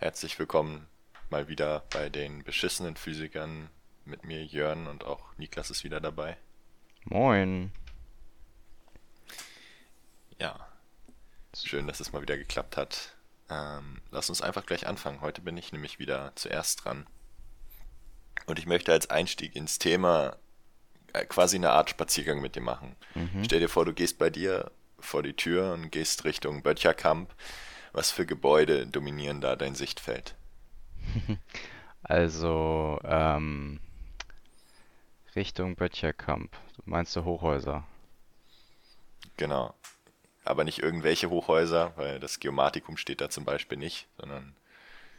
Herzlich willkommen mal wieder bei den beschissenen Physikern mit mir Jörn und auch Niklas ist wieder dabei. Moin. Ja, schön, dass es mal wieder geklappt hat. Ähm, lass uns einfach gleich anfangen. Heute bin ich nämlich wieder zuerst dran. Und ich möchte als Einstieg ins Thema äh, quasi eine Art Spaziergang mit dir machen. Mhm. Stell dir vor, du gehst bei dir vor die Tür und gehst Richtung Böttcherkamp. Was für Gebäude dominieren da dein Sichtfeld? Also, ähm, Richtung Böttcherkamp. Meinst du Hochhäuser? Genau. Aber nicht irgendwelche Hochhäuser, weil das Geomatikum steht da zum Beispiel nicht, sondern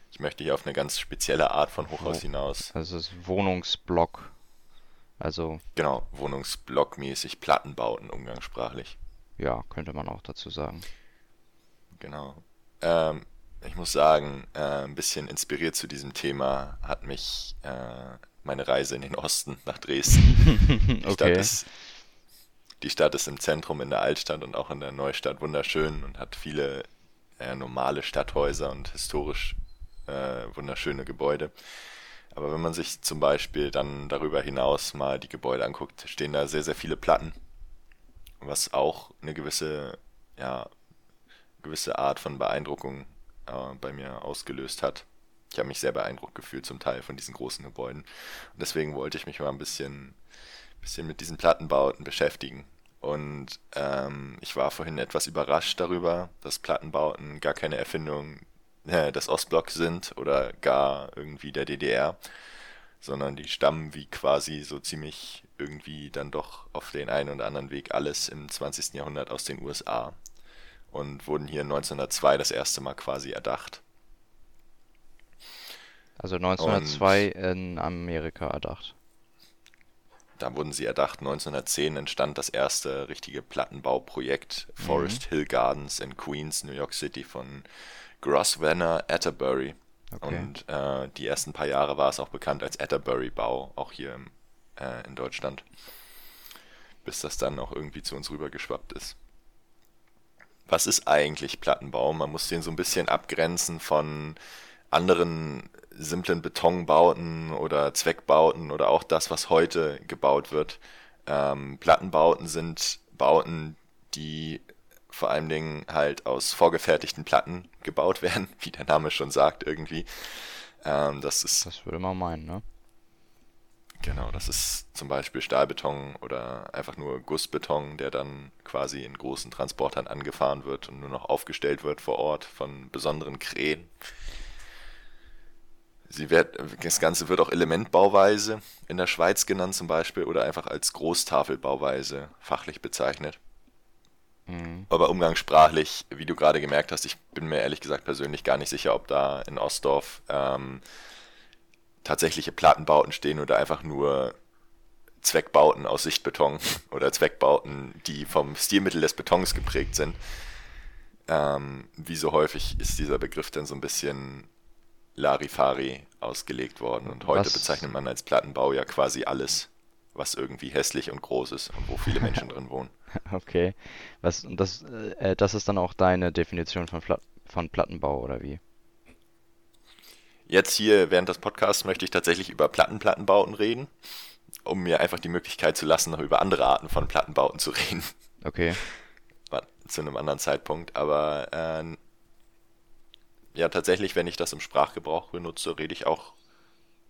ich möchte hier auf eine ganz spezielle Art von Hochhaus Wo, hinaus. also es ist Wohnungsblock. Also, Genau, Wohnungsblockmäßig, Plattenbauten umgangssprachlich. ja, könnte man auch dazu sagen. Genau. Ähm, ich muss sagen, äh, ein bisschen inspiriert zu diesem Thema hat mich äh, meine Reise in den Osten nach Dresden. Die Stadt Okay. ist, die Stadt ist im Zentrum in der Altstadt und auch in der Neustadt wunderschön und hat viele äh, normale Stadthäuser und historisch äh, wunderschöne Gebäude. Aber wenn man sich zum Beispiel dann darüber hinaus mal die Gebäude anguckt, stehen da sehr, sehr viele Platten, was auch eine gewisse, ja, gewisse Art von Beeindruckung äh, bei mir ausgelöst hat. Ich habe mich sehr beeindruckt gefühlt zum Teil von diesen großen Gebäuden. Und deswegen wollte ich mich mal ein bisschen, bisschen mit diesen Plattenbauten beschäftigen. Und ähm, ich war vorhin etwas überrascht darüber, dass Plattenbauten gar keine Erfindung äh, des Ostblocks sind oder gar irgendwie der DDR, sondern die stammen wie quasi so ziemlich irgendwie dann doch auf den einen oder anderen Weg alles im 20. Jahrhundert aus den USA und wurden hier 1902 das erste Mal quasi erdacht. Also Und 1902 in Amerika erdacht. da wurden sie erdacht. 1910 entstand das erste richtige Plattenbauprojekt Mhm. Forest Hill Gardens in Queens, New York City von Grosvenor Atterbury. Okay. Und äh, die ersten paar Jahre war es auch bekannt als Atterbury-Bau, auch hier im, äh, in Deutschland, bis das dann auch irgendwie zu uns rübergeschwappt ist. Was ist eigentlich Plattenbau? Man muss den so ein bisschen abgrenzen von anderen simplen Betonbauten oder Zweckbauten oder auch das, was heute gebaut wird. Ähm, Plattenbauten sind Bauten, die vor allen Dingen halt aus vorgefertigten Platten gebaut werden, wie der Name schon sagt irgendwie. Ähm, das ist Das würde man meinen, ne? Genau, das ist zum Beispiel Stahlbeton oder einfach nur Gussbeton, der dann quasi in großen Transportern angefahren wird und nur noch aufgestellt wird vor Ort von besonderen Krähen. Sie wird, das Ganze wird auch Elementbauweise in der Schweiz genannt zum Beispiel oder einfach als Großtafelbauweise fachlich bezeichnet. Mhm. Aber umgangssprachlich, wie du gerade gemerkt hast, ich bin mir ehrlich gesagt persönlich gar nicht sicher, ob da in Ostdorf ähm, tatsächliche Plattenbauten stehen oder einfach nur Zweckbauten aus Sichtbeton oder Zweckbauten, die vom Stilmittel des Betons geprägt sind. Ähm, wie so häufig ist dieser Begriff dann so ein bisschen Larifari ausgelegt worden und heute Was, bezeichnet man als Plattenbau ja quasi alles, was irgendwie hässlich und groß ist und wo viele Menschen drin wohnen. okay. Was, und das, äh, das ist dann auch deine Definition von, Plat von Plattenbau, oder wie? Jetzt hier während des Podcasts möchte ich tatsächlich über Plattenplattenbauten reden, um mir einfach die Möglichkeit zu lassen, noch über andere Arten von Plattenbauten zu reden. Okay. Zu einem anderen Zeitpunkt. Aber äh, ja, tatsächlich, wenn ich das im Sprachgebrauch benutze, rede ich auch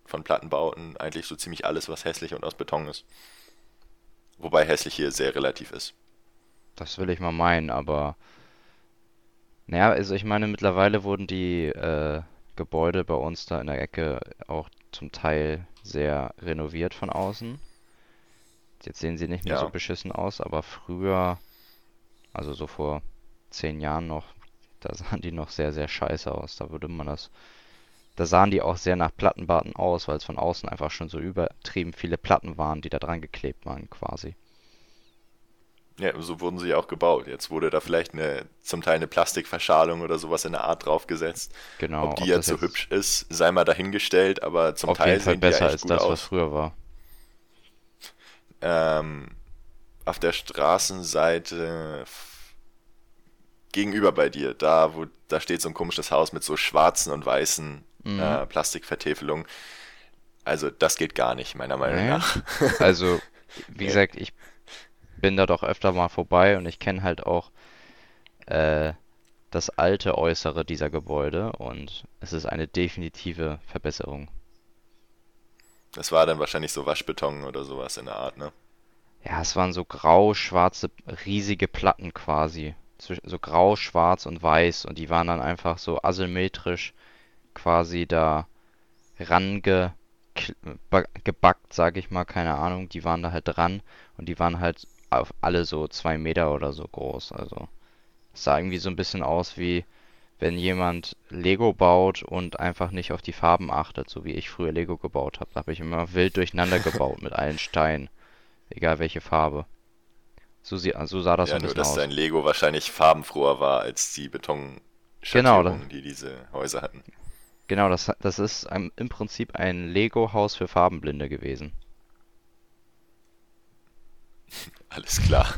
von Plattenbauten eigentlich so ziemlich alles, was hässlich und aus Beton ist. Wobei hässlich hier sehr relativ ist. Das will ich mal meinen, aber naja, also ich meine, mittlerweile wurden die äh, Gebäude bei uns da in der Ecke auch zum Teil sehr renoviert von außen. Jetzt sehen sie nicht mehr so Ja, beschissen aus, aber früher, also so vor zehn Jahren noch, da sahen die noch sehr, sehr scheiße aus. Da würde man das, da sahen die auch sehr nach Plattenbauten aus, weil es von außen einfach schon so übertrieben viele Platten waren, die da dran geklebt waren, quasi. Ja, so wurden sie ja auch gebaut. Jetzt wurde da vielleicht eine, zum Teil eine Plastikverschalung oder sowas in der Art draufgesetzt. Genau, Ob die ob jetzt so hübsch ist, sei mal dahingestellt, aber zum auf jeden Teil Fall sehen die besser echt als gut das, was aus. früher war. Ähm, auf der Straßenseite gegenüber bei dir, da wo da steht so ein komisches Haus mit so schwarzen und weißen Mhm. äh, Plastikvertäfelungen. Also das geht gar nicht, meiner Meinung Nee. nach. Also, wie gesagt, ich bin da doch öfter mal vorbei und ich kenne halt auch äh, das alte Äußere dieser Gebäude und es ist eine definitive Verbesserung. Das war dann wahrscheinlich so Waschbeton oder sowas in der Art, ne? Ja, es waren so grau-schwarze, riesige Platten quasi. So grau, schwarz und weiß und die waren dann einfach so asymmetrisch quasi da range ba- gebackt, sage ich mal, keine Ahnung. Die waren da halt dran und die waren halt auf alle so zwei Meter oder so groß. Also es sah irgendwie so ein bisschen aus wie wenn jemand Lego baut und einfach nicht auf die Farben achtet, so wie ich früher Lego gebaut habe. Da habe ich immer wild durcheinander gebaut mit allen Steinen, egal welche Farbe. So, sie, so sah das so Ja, ein nur bisschen dass aus. dein Lego wahrscheinlich farbenfroher war als die Genau, Betonschattierungen, die diese Häuser hatten. Genau, das, das ist ein, im Prinzip ein Lego-Haus für Farbenblinde gewesen. Alles klar.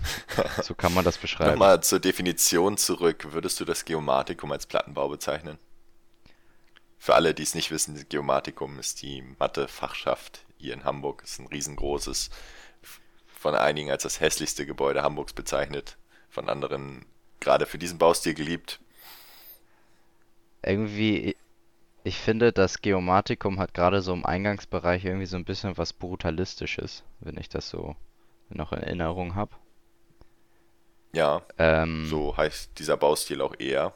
So kann man das beschreiben. Nochmal zur Definition zurück. Würdest du das Geomatikum als Plattenbau bezeichnen? Für alle, die es nicht wissen, das Geomatikum ist die Mathe-Fachschaft hier in Hamburg. Ist ein riesengroßes, von einigen als das hässlichste Gebäude Hamburgs bezeichnet, von anderen gerade für diesen Baustil geliebt. Irgendwie, ich finde, das Geomatikum hat gerade so im Eingangsbereich irgendwie so ein bisschen was Brutalistisches, wenn ich das so noch in Erinnerung habe. Ja, Ähm, so heißt dieser Baustil auch eher.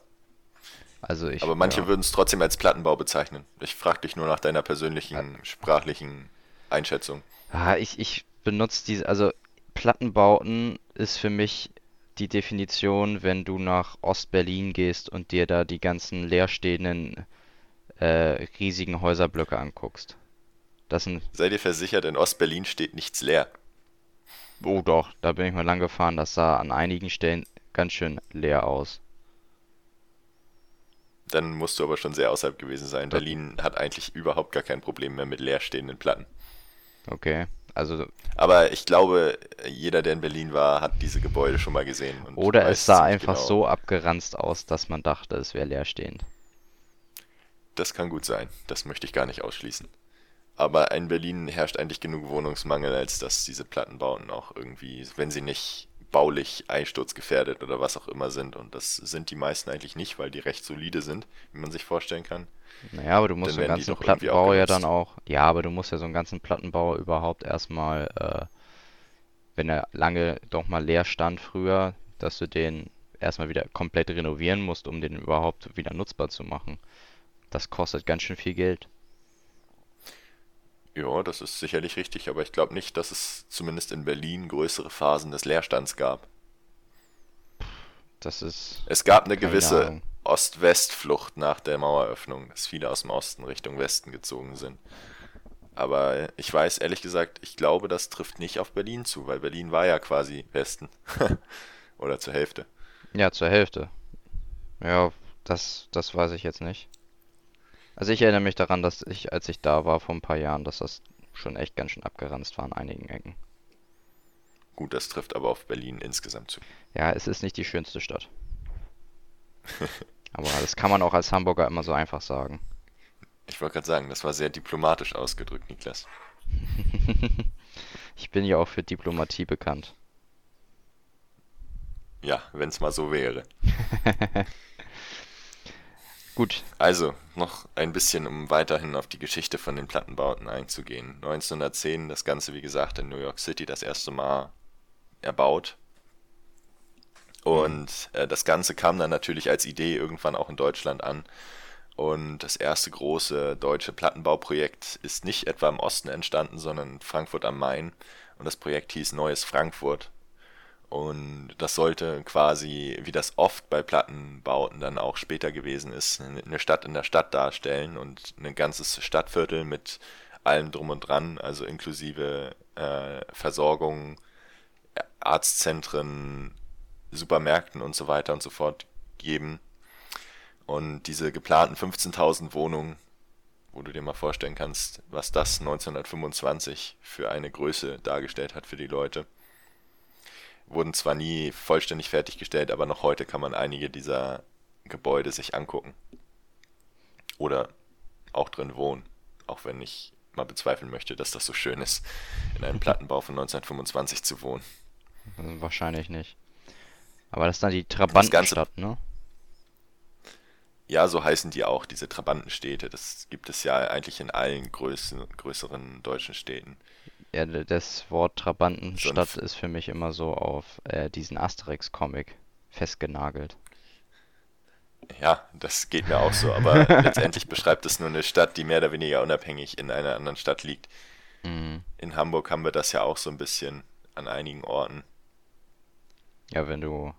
also ich, Aber manche ja. würden es trotzdem als Plattenbau bezeichnen. Ich frage dich nur nach deiner persönlichen sprachlichen Einschätzung. Ah, ich, ich benutze diese, also Plattenbauten ist für mich die Definition, wenn du nach Ostberlin gehst und dir da die ganzen leerstehenden äh, riesigen Häuserblöcke anguckst. Das sind, Sei dir versichert, in Ostberlin steht nichts leer. Oh doch, da bin ich mal lang gefahren, das sah an einigen Stellen ganz schön leer aus. Dann musst du aber schon sehr außerhalb gewesen sein. Da- Berlin hat eigentlich überhaupt gar kein Problem mehr mit leerstehenden Platten. Okay, also Aber ich glaube, jeder, der in Berlin war, hat diese Gebäude schon mal gesehen. Oder es sah einfach genau. so abgeranzt aus, dass man dachte, es wäre leerstehend. Das kann gut sein. Das möchte ich gar nicht ausschließen. Aber in Berlin herrscht eigentlich genug Wohnungsmangel, als dass diese Plattenbauten auch irgendwie, wenn sie nicht baulich einsturzgefährdet oder was auch immer sind, und das sind die meisten eigentlich nicht, weil die recht solide sind, wie man sich vorstellen kann. Naja, aber du musst so einen ganzen Plattenbau ja dann auch. Ja, aber du musst ja so einen ganzen Plattenbau überhaupt erstmal, äh, wenn er lange doch mal leer stand früher, dass du den erstmal wieder komplett renovieren musst, um den überhaupt wieder nutzbar zu machen. Das kostet ganz schön viel Geld. Ja, das ist sicherlich richtig, aber ich glaube nicht, dass es zumindest in Berlin größere Phasen des Leerstands gab. Das ist Es gab eine gewisse. Ost-West-Flucht nach der Maueröffnung, dass viele aus dem Osten Richtung Westen gezogen sind. Aber ich weiß ehrlich gesagt, ich glaube, das trifft nicht auf Berlin zu, weil Berlin war ja quasi Westen. Oder zur Hälfte. Ja, zur Hälfte. Ja, das, das weiß ich jetzt nicht. Also ich erinnere mich daran, dass ich, als ich da war vor ein paar Jahren, dass das schon echt ganz schön abgeranzt war an einigen Ecken. Gut, das trifft aber auf Berlin insgesamt zu. Ja, es ist nicht die schönste Stadt. Aber das kann man auch als Hamburger immer so einfach sagen. Ich wollte gerade sagen, das war sehr diplomatisch ausgedrückt, Niklas. Ich bin ja auch für Diplomatie bekannt. Ja, wenn es mal so wäre. Gut, Also, noch ein bisschen, um weiterhin auf die Geschichte von den Plattenbauten einzugehen. 1910 das Ganze, wie gesagt, in New York City das erste Mal erbaut. Und äh, das Ganze kam dann natürlich als Idee irgendwann auch in Deutschland an. Und das erste große deutsche Plattenbauprojekt ist nicht etwa im Osten entstanden, sondern in Frankfurt am Main. Und das Projekt hieß Neues Frankfurt. Und das sollte quasi, wie das oft bei Plattenbauten dann auch später gewesen ist, eine Stadt in der Stadt darstellen und ein ganzes Stadtviertel mit allem drum und dran, also inklusive äh, Versorgung, Arztzentren, Supermärkten und so weiter und so fort geben. Und diese geplanten 15.000 Wohnungen, wo du dir mal vorstellen kannst, was das 1925 für eine Größe dargestellt hat für die Leute, wurden zwar nie vollständig fertiggestellt, aber noch heute kann man einige dieser Gebäude sich angucken. Oder auch drin wohnen. Auch wenn ich mal bezweifeln möchte, dass das so schön ist, in einem Plattenbau von 1925 zu wohnen. Wahrscheinlich nicht. Aber das ist dann die Trabantenstadt, ne? Ja, so heißen die auch, diese Trabantenstädte. Das gibt es ja eigentlich in allen größeren, größeren deutschen Städten. Ja, das Wort Trabantenstadt ist für mich immer so auf äh, diesen Asterix-Comic festgenagelt. Ja, das geht mir auch so, aber letztendlich beschreibt es nur eine Stadt, die mehr oder weniger unabhängig in einer anderen Stadt liegt. Mhm. In Hamburg haben wir das ja auch so ein bisschen an einigen Orten. Ja, wenn du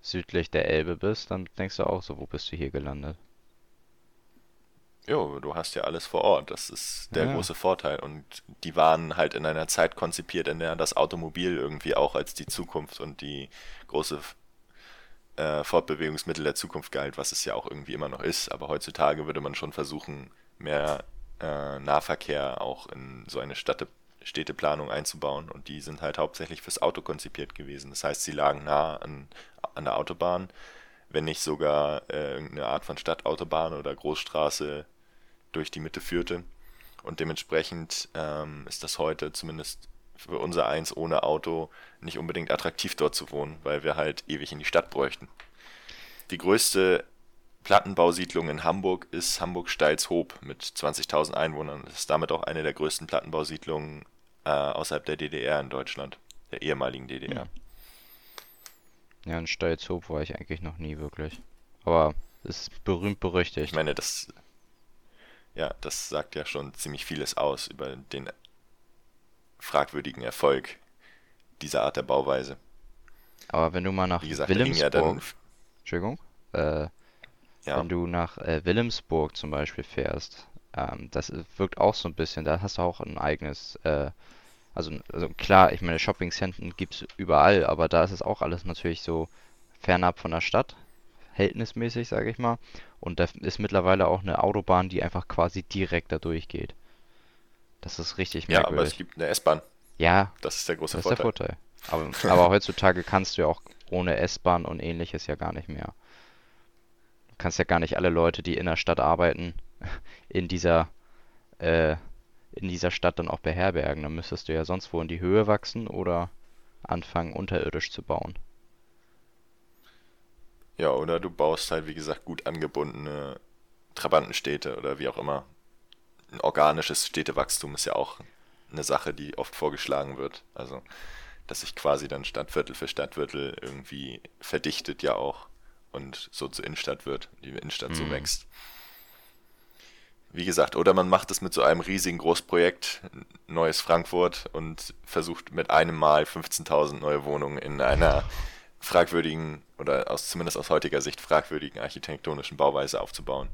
südlich der Elbe bist, dann denkst du auch so, wo bist du hier gelandet? Jo, du hast ja alles vor Ort. Das ist der ja. große Vorteil. Und die waren halt in einer Zeit konzipiert, in der das Automobil irgendwie auch als die Zukunft und die große äh, Fortbewegungsmittel der Zukunft galt, was es ja auch irgendwie immer noch ist. Aber heutzutage würde man schon versuchen, mehr äh, Nahverkehr auch in so eine Stadt Städteplanung einzubauen und die sind halt hauptsächlich fürs Auto konzipiert gewesen. Das heißt, sie lagen nah an, an der Autobahn, wenn nicht sogar äh, irgendeine Art von Stadtautobahn oder Großstraße durch die Mitte führte. Und dementsprechend ähm, ist das heute zumindest für unser Eins ohne Auto nicht unbedingt attraktiv dort zu wohnen, weil wir halt ewig in die Stadt bräuchten. Die größte Plattenbausiedlung in Hamburg ist Hamburg-Steilshoop mit 20.000 Einwohnern. Das ist damit auch eine der größten Plattenbausiedlungen äh, außerhalb der DDR in Deutschland, der ehemaligen DDR. Ja, in Steilshoop war ich eigentlich noch nie wirklich. Aber ist berühmt berüchtigt. Ich meine, das ja, das sagt ja schon ziemlich vieles aus über den fragwürdigen Erfolg dieser Art der Bauweise. Aber wenn du mal nach Wie gesagt, Wilhelmsburg, ja dann, Entschuldigung, äh, ja. Wenn du nach äh, Wilhelmsburg zum Beispiel fährst, ähm, das wirkt auch so ein bisschen, da hast du auch ein eigenes, äh, also, also klar, ich meine, Shopping-Center gibt es überall, aber da ist es auch alles natürlich so fernab von der Stadt, verhältnismäßig, sage ich mal. Und da ist mittlerweile auch eine Autobahn, die einfach quasi direkt da durchgeht. Das ist richtig merkwürdig. Ja, aber es gibt eine S-Bahn. Ja, das ist der große das Vorteil. Ist der Vorteil. Aber, aber heutzutage kannst du ja auch ohne S-Bahn und ähnliches ja gar nicht mehr kannst ja gar nicht alle Leute, die in der Stadt arbeiten, in dieser, äh, in dieser Stadt dann auch beherbergen. Dann müsstest du ja sonst wo in die Höhe wachsen oder anfangen, unterirdisch zu bauen. Ja, oder du baust halt, wie gesagt, gut angebundene Trabantenstädte oder wie auch immer. Ein organisches Städtewachstum ist ja auch eine Sache, die oft vorgeschlagen wird. Also, dass sich quasi dann Stadtviertel für Stadtviertel irgendwie verdichtet ja auch und so zur Innenstadt wird, die Innenstadt mhm. so wächst. Wie gesagt, oder man macht es mit so einem riesigen Großprojekt, neues Frankfurt, und versucht mit einem Mal 15.000 neue Wohnungen in einer fragwürdigen oder aus, zumindest aus heutiger Sicht fragwürdigen architektonischen Bauweise aufzubauen.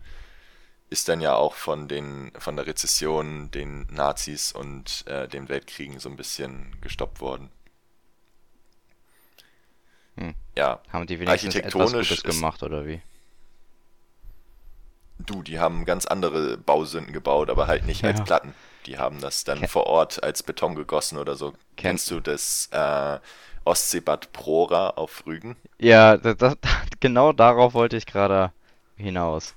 Ist dann ja auch von den von der Rezession, den Nazis und äh, den Weltkriegen so ein bisschen gestoppt worden. Hm. Ja. Haben die wenigstens etwas Gutes gemacht oder wie? Du, die haben ganz andere Bausünden gebaut, aber halt nicht ja. als Platten. Die haben das dann Ken vor Ort als Beton gegossen oder so. Kennst du das äh, Ostseebad Prora auf Rügen? Ja, das, das, genau darauf wollte ich gerade hinaus.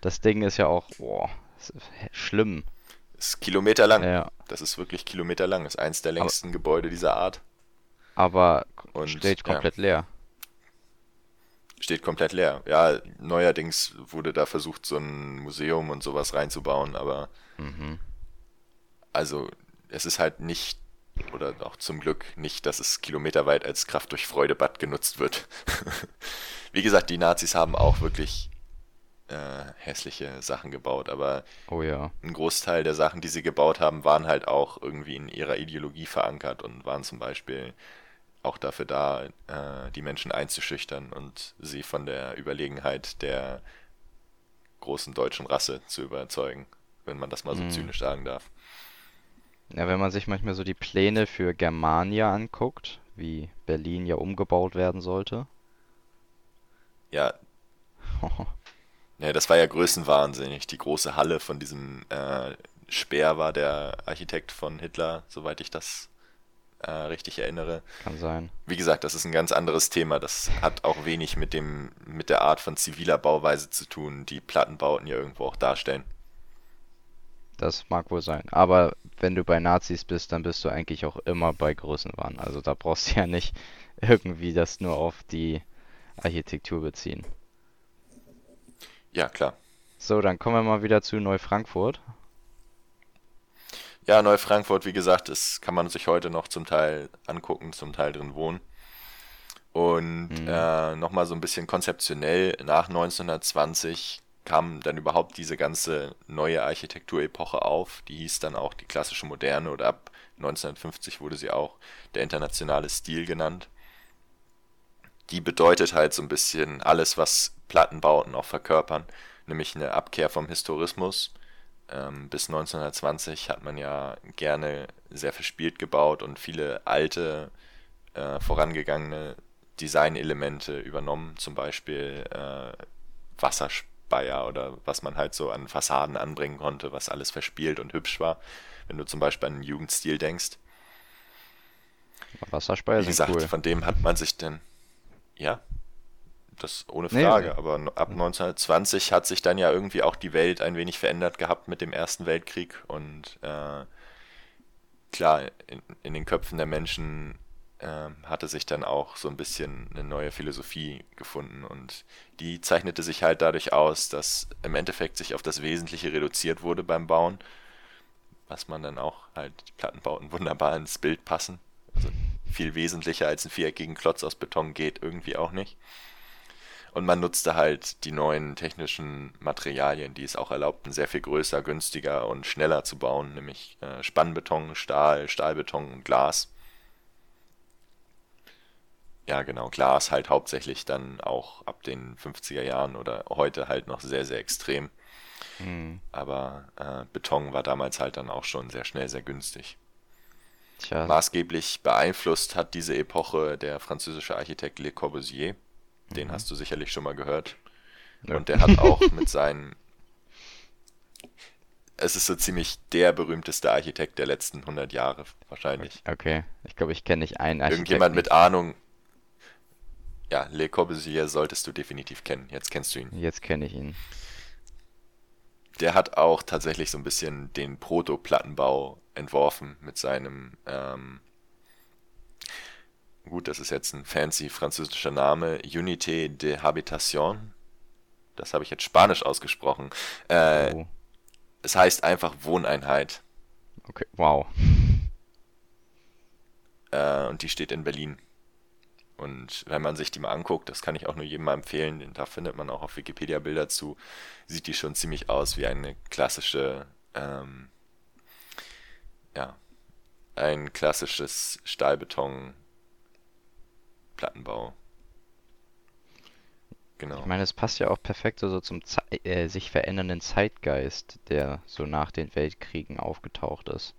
Das Ding ist ja auch, boah, schlimm. Ist kilometerlang. Ja. Das ist wirklich kilometerlang. Ist eins der längsten aber, Gebäude dieser Art. Aber und, steht komplett ja. leer. Steht komplett leer. Ja, neuerdings wurde da versucht, so ein Museum und sowas reinzubauen, aber mhm. also es ist halt nicht, oder auch zum Glück nicht, dass es kilometerweit als Kraft durch Freudebad genutzt wird. Wie gesagt, die Nazis haben auch wirklich äh, hässliche Sachen gebaut, aber oh ja. ein Großteil der Sachen, die sie gebaut haben, waren halt auch irgendwie in ihrer Ideologie verankert und waren zum Beispiel auch dafür da, äh, die Menschen einzuschüchtern und sie von der Überlegenheit der großen deutschen Rasse zu überzeugen, wenn man das mal so mhm. zynisch sagen darf. Ja, wenn man sich manchmal so die Pläne für Germania anguckt, wie Berlin ja umgebaut werden sollte. Ja. ja, das war ja größenwahnsinnig. Die große Halle von diesem äh, Speer war der Architekt von Hitler, soweit ich das äh, richtig erinnere. Kann sein. Wie gesagt, das ist ein ganz anderes Thema. Das hat auch wenig mit dem, mit der Art von ziviler Bauweise zu tun, die Plattenbauten ja irgendwo auch darstellen. Das mag wohl sein. Aber wenn du bei Nazis bist, dann bist du eigentlich auch immer bei Größenwahn. Also da brauchst du ja nicht irgendwie das nur auf die Architektur beziehen. Ja, klar. So, dann kommen wir mal wieder zu Neufrankfurt. Ja, Neufrankfurt, wie gesagt, das kann man sich heute noch zum Teil angucken, zum Teil drin wohnen. Und Mhm. äh, nochmal so ein bisschen konzeptionell, nach 1920 kam dann überhaupt diese ganze neue Architekturepoche auf. Die hieß dann auch die klassische Moderne oder ab 1950 wurde sie auch der internationale Stil genannt. Die bedeutet halt so ein bisschen alles, was Plattenbauten auch verkörpern, nämlich eine Abkehr vom Historismus. Ähm, bis 1920 hat man ja gerne sehr verspielt gebaut und viele alte, äh, vorangegangene Designelemente übernommen, zum Beispiel äh, Wasserspeier oder was man halt so an Fassaden anbringen konnte, was alles verspielt und hübsch war. Wenn du zum Beispiel an den Jugendstil denkst. Wasserspeier Wie gesagt, cool. von dem hat man sich dann, ja, das ohne Frage, nee. aber ab 1920 hat sich dann ja irgendwie auch die Welt ein wenig verändert gehabt mit dem Ersten Weltkrieg und äh, klar, in, in den Köpfen der Menschen ähm, hatte sich dann auch so ein bisschen eine neue Philosophie gefunden und die zeichnete sich halt dadurch aus, dass im Endeffekt sich auf das Wesentliche reduziert wurde beim Bauen, was man dann auch halt, die Plattenbauten wunderbar ins Bild passen. Also viel wesentlicher als ein viereckigen Klotz aus Beton geht irgendwie auch nicht. Und man nutzte halt die neuen technischen Materialien, die es auch erlaubten, sehr viel größer, günstiger und schneller zu bauen, nämlich äh, Spannbeton, Stahl, Stahlbeton und Glas. Ja, genau, Glas halt hauptsächlich dann auch ab den 50er Jahren oder heute halt noch sehr, sehr extrem. Hm. Aber äh, Beton war damals halt dann auch schon sehr schnell, sehr günstig. Tja, Maßgeblich beeinflusst hat diese Epoche der französische Architekt Le Corbusier. Den Mhm. hast du sicherlich schon mal gehört. Ja. Und der hat auch mit seinen. Es ist so ziemlich der berühmteste Architekt der letzten 100 Jahre, wahrscheinlich. okay. Ich glaube, ich kenne nicht einen Irgendjemand Architekten. mit Ahnung. Ja, Le Corbusier solltest du definitiv kennen. Jetzt kennst du ihn. Jetzt kenne ich ihn. Der hat auch tatsächlich so ein bisschen den Proto-Plattenbau entworfen mit seinem, ähm, gut, das ist jetzt ein fancy französischer Name, Unité de Habitation. Das habe ich jetzt Spanisch ausgesprochen. Äh, Oh, es heißt einfach Wohneinheit. okay. Wow. Äh, und die steht in Berlin. Und wenn man sich die mal anguckt, das kann ich auch nur jedem mal empfehlen, denn da findet man auch auf Wikipedia Bilder zu, sieht die schon ziemlich aus wie eine klassische, ähm, ja, ein klassisches Stahlbeton-Plattenbau. Genau. Ich meine, es passt ja auch perfekt so zum Ze äh, sich verändernden Zeitgeist, der so nach den Weltkriegen aufgetaucht ist.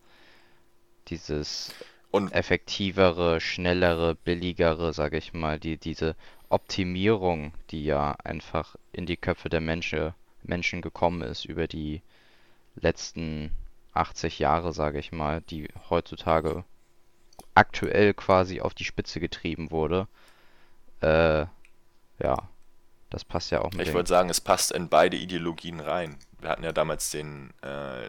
Dieses Und effektivere, schnellere, billigere, sage ich mal, die diese Optimierung, die ja einfach in die Köpfe der Menschen Menschen gekommen ist über die letzten 80 Jahre, sage ich mal, die heutzutage aktuell quasi auf die Spitze getrieben wurde. Äh, ja, das passt ja auch mit ich würde sagen, es passt in beide Ideologien rein. Wir hatten ja damals den, äh,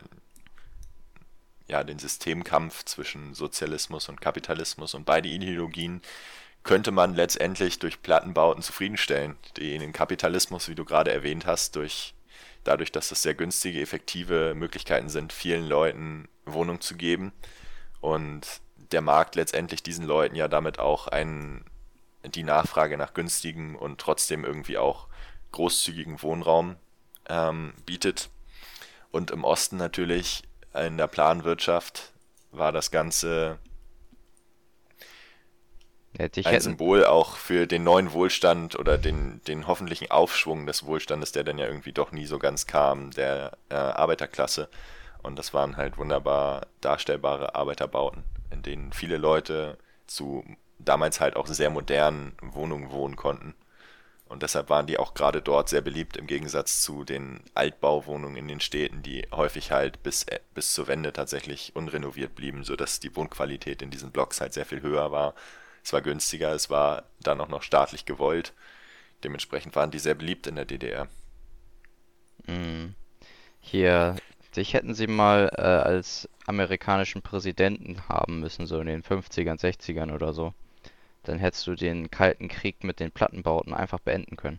ja, den Systemkampf zwischen Sozialismus und Kapitalismus und beide Ideologien könnte man letztendlich durch Plattenbauten zufriedenstellen. Den Kapitalismus, wie du gerade erwähnt hast, durch, dadurch, dass das sehr günstige, effektive Möglichkeiten sind, vielen Leuten Wohnung zu geben und der Markt letztendlich diesen Leuten ja damit auch einen, die Nachfrage nach günstigem und trotzdem irgendwie auch großzügigen Wohnraum ähm, bietet. Und im Osten natürlich in der Planwirtschaft war das Ganze ein hätten, Symbol auch für den neuen Wohlstand oder den, den hoffentlichen Aufschwung des Wohlstandes, der dann ja irgendwie doch nie so ganz kam, der äh, Arbeiterklasse. Und das waren halt wunderbar darstellbare Arbeiterbauten, in denen viele Leute zu damals halt auch sehr modernen Wohnungen wohnen konnten. Und deshalb waren die auch gerade dort sehr beliebt im Gegensatz zu den Altbauwohnungen in den Städten, die häufig halt bis, äh, bis zur Wende tatsächlich unrenoviert blieben, sodass die Wohnqualität in diesen Blocks halt sehr viel höher war. Es war günstiger, es war dann auch noch staatlich gewollt. Dementsprechend waren die sehr beliebt in der DDR. Mhm. Hier, dich hätten sie mal äh, als amerikanischen Präsidenten haben müssen, so in den 50ern, 60ern oder so dann hättest du den Kalten Krieg mit den Plattenbauten einfach beenden können.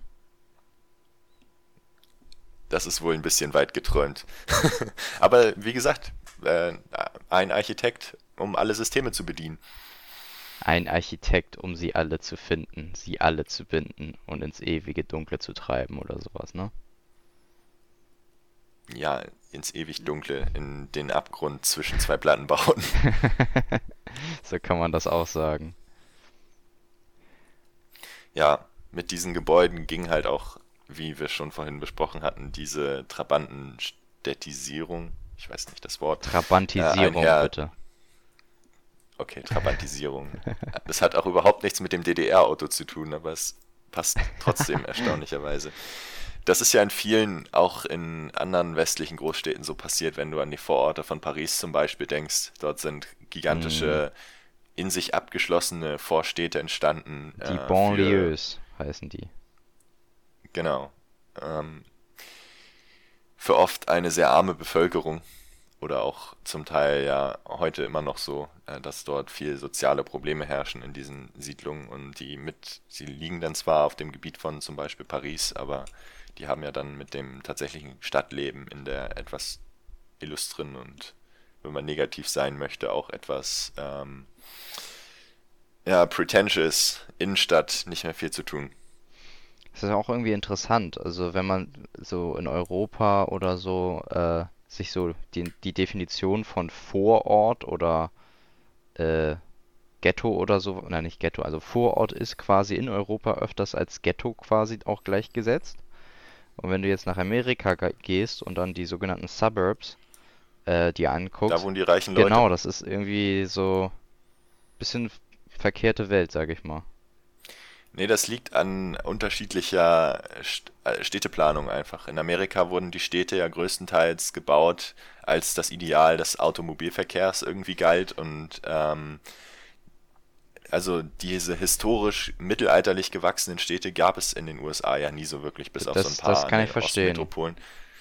Das ist wohl ein bisschen weit geträumt. Aber wie gesagt, äh, ein Architekt, um alle Systeme zu bedienen. Ein Architekt, um sie alle zu finden, sie alle zu binden und ins ewige Dunkle zu treiben oder sowas, ne? Ja, ins ewig Dunkle, in den Abgrund zwischen zwei Plattenbauten. so kann man das auch sagen ja, mit diesen Gebäuden ging halt auch, wie wir schon vorhin besprochen hatten, diese Trabantenstädtisierung, ich weiß nicht das Wort. Trabantisierung, äh, bitte. Okay, Trabantisierung. das hat auch überhaupt nichts mit dem DDR-Auto zu tun, aber es passt trotzdem erstaunlicherweise. Das ist ja in vielen, auch in anderen westlichen Großstädten so passiert, wenn du an die Vororte von Paris zum Beispiel denkst. Dort sind gigantische mm in sich abgeschlossene Vorstädte entstanden. Die äh, Banlieues heißen die. Genau. Ähm, für oft eine sehr arme Bevölkerung oder auch zum Teil ja heute immer noch so, äh, dass dort viel soziale Probleme herrschen in diesen Siedlungen und die mit, sie liegen dann zwar auf dem Gebiet von zum Beispiel Paris, aber die haben ja dann mit dem tatsächlichen Stadtleben in der etwas illustren und wenn man negativ sein möchte, auch etwas ähm, ja, pretentious Innenstadt nicht mehr viel zu tun. Das ist auch irgendwie interessant. Also wenn man so in Europa oder so äh, sich so die, die Definition von Vorort oder äh, Ghetto oder so, nein nicht Ghetto, also Vorort ist quasi in Europa öfters als Ghetto quasi auch gleichgesetzt. Und wenn du jetzt nach Amerika gehst und dann die sogenannten Suburbs äh, dir anguckst. Da wohnen die reichen Leute. Genau, das ist irgendwie so bisschen verkehrte Welt, sag ich mal. Nee, das liegt an unterschiedlicher äh, Städteplanung einfach. In Amerika wurden die Städte ja größtenteils gebaut, als das Ideal des Automobilverkehrs irgendwie galt und ähm, also diese historisch mittelalterlich gewachsenen Städte gab es in den USA ja nie so wirklich, bis das, auf so ein paar das kann ich verstehen. Metropolen.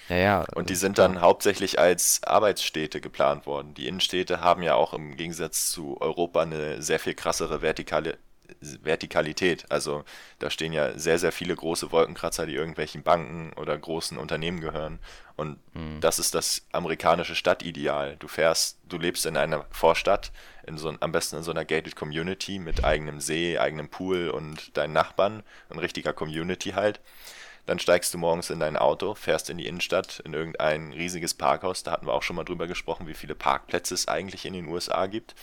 Ja, ja. Und die sind dann hauptsächlich als Arbeitsstädte geplant worden. Die Innenstädte haben ja auch im Gegensatz zu Europa eine sehr viel krassere vertikale Vertikalität. Also da stehen ja sehr, sehr viele große Wolkenkratzer, die irgendwelchen Banken oder großen Unternehmen gehören. Und mhm. das ist das amerikanische Stadtideal. Du fährst, du lebst in einer Vorstadt, in so, am besten in so einer gated Community mit eigenem See, eigenem Pool und deinen Nachbarn, ein richtiger Community halt. Dann steigst du morgens in dein Auto, fährst in die Innenstadt, in irgendein riesiges Parkhaus. Da hatten wir auch schon mal drüber gesprochen, wie viele Parkplätze es eigentlich in den USA gibt.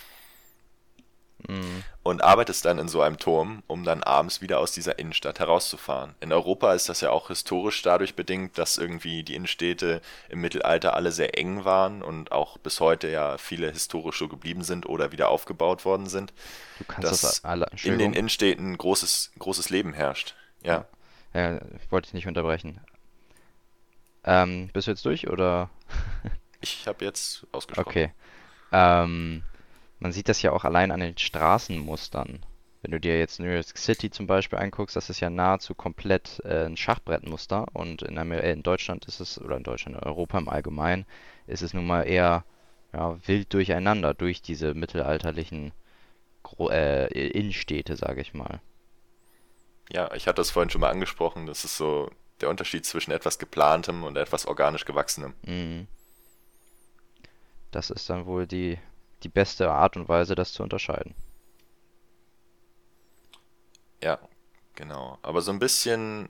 Mhm. Und arbeitest dann in so einem Turm, um dann abends wieder aus dieser Innenstadt herauszufahren. In Europa ist das ja auch historisch dadurch bedingt, dass irgendwie die Innenstädte im Mittelalter alle sehr eng waren und auch bis heute ja viele historisch so geblieben sind oder wieder aufgebaut worden sind. Du kannst dass das alle, in den Innenstädten großes, großes Leben herrscht. Ja. Ja, wollte ich nicht unterbrechen. Ähm, bist du jetzt durch oder? ich habe jetzt ausgesprochen. Okay. Ähm, man sieht das ja auch allein an den Straßenmustern. Wenn du dir jetzt New York City zum Beispiel anguckst, das ist ja nahezu komplett äh, ein Schachbrettmuster und in, Amer äh, in Deutschland ist es, oder in Deutschland, in Europa im Allgemeinen, ist es nun mal eher ja, wild durcheinander durch diese mittelalterlichen Gro äh, Innenstädte, sage ich mal. Ja, ich hatte das vorhin schon mal angesprochen. Das ist so der Unterschied zwischen etwas geplantem und etwas organisch gewachsenem. Mhm. Das ist dann wohl die, die beste Art und Weise, das zu unterscheiden. Ja, genau. Aber so ein bisschen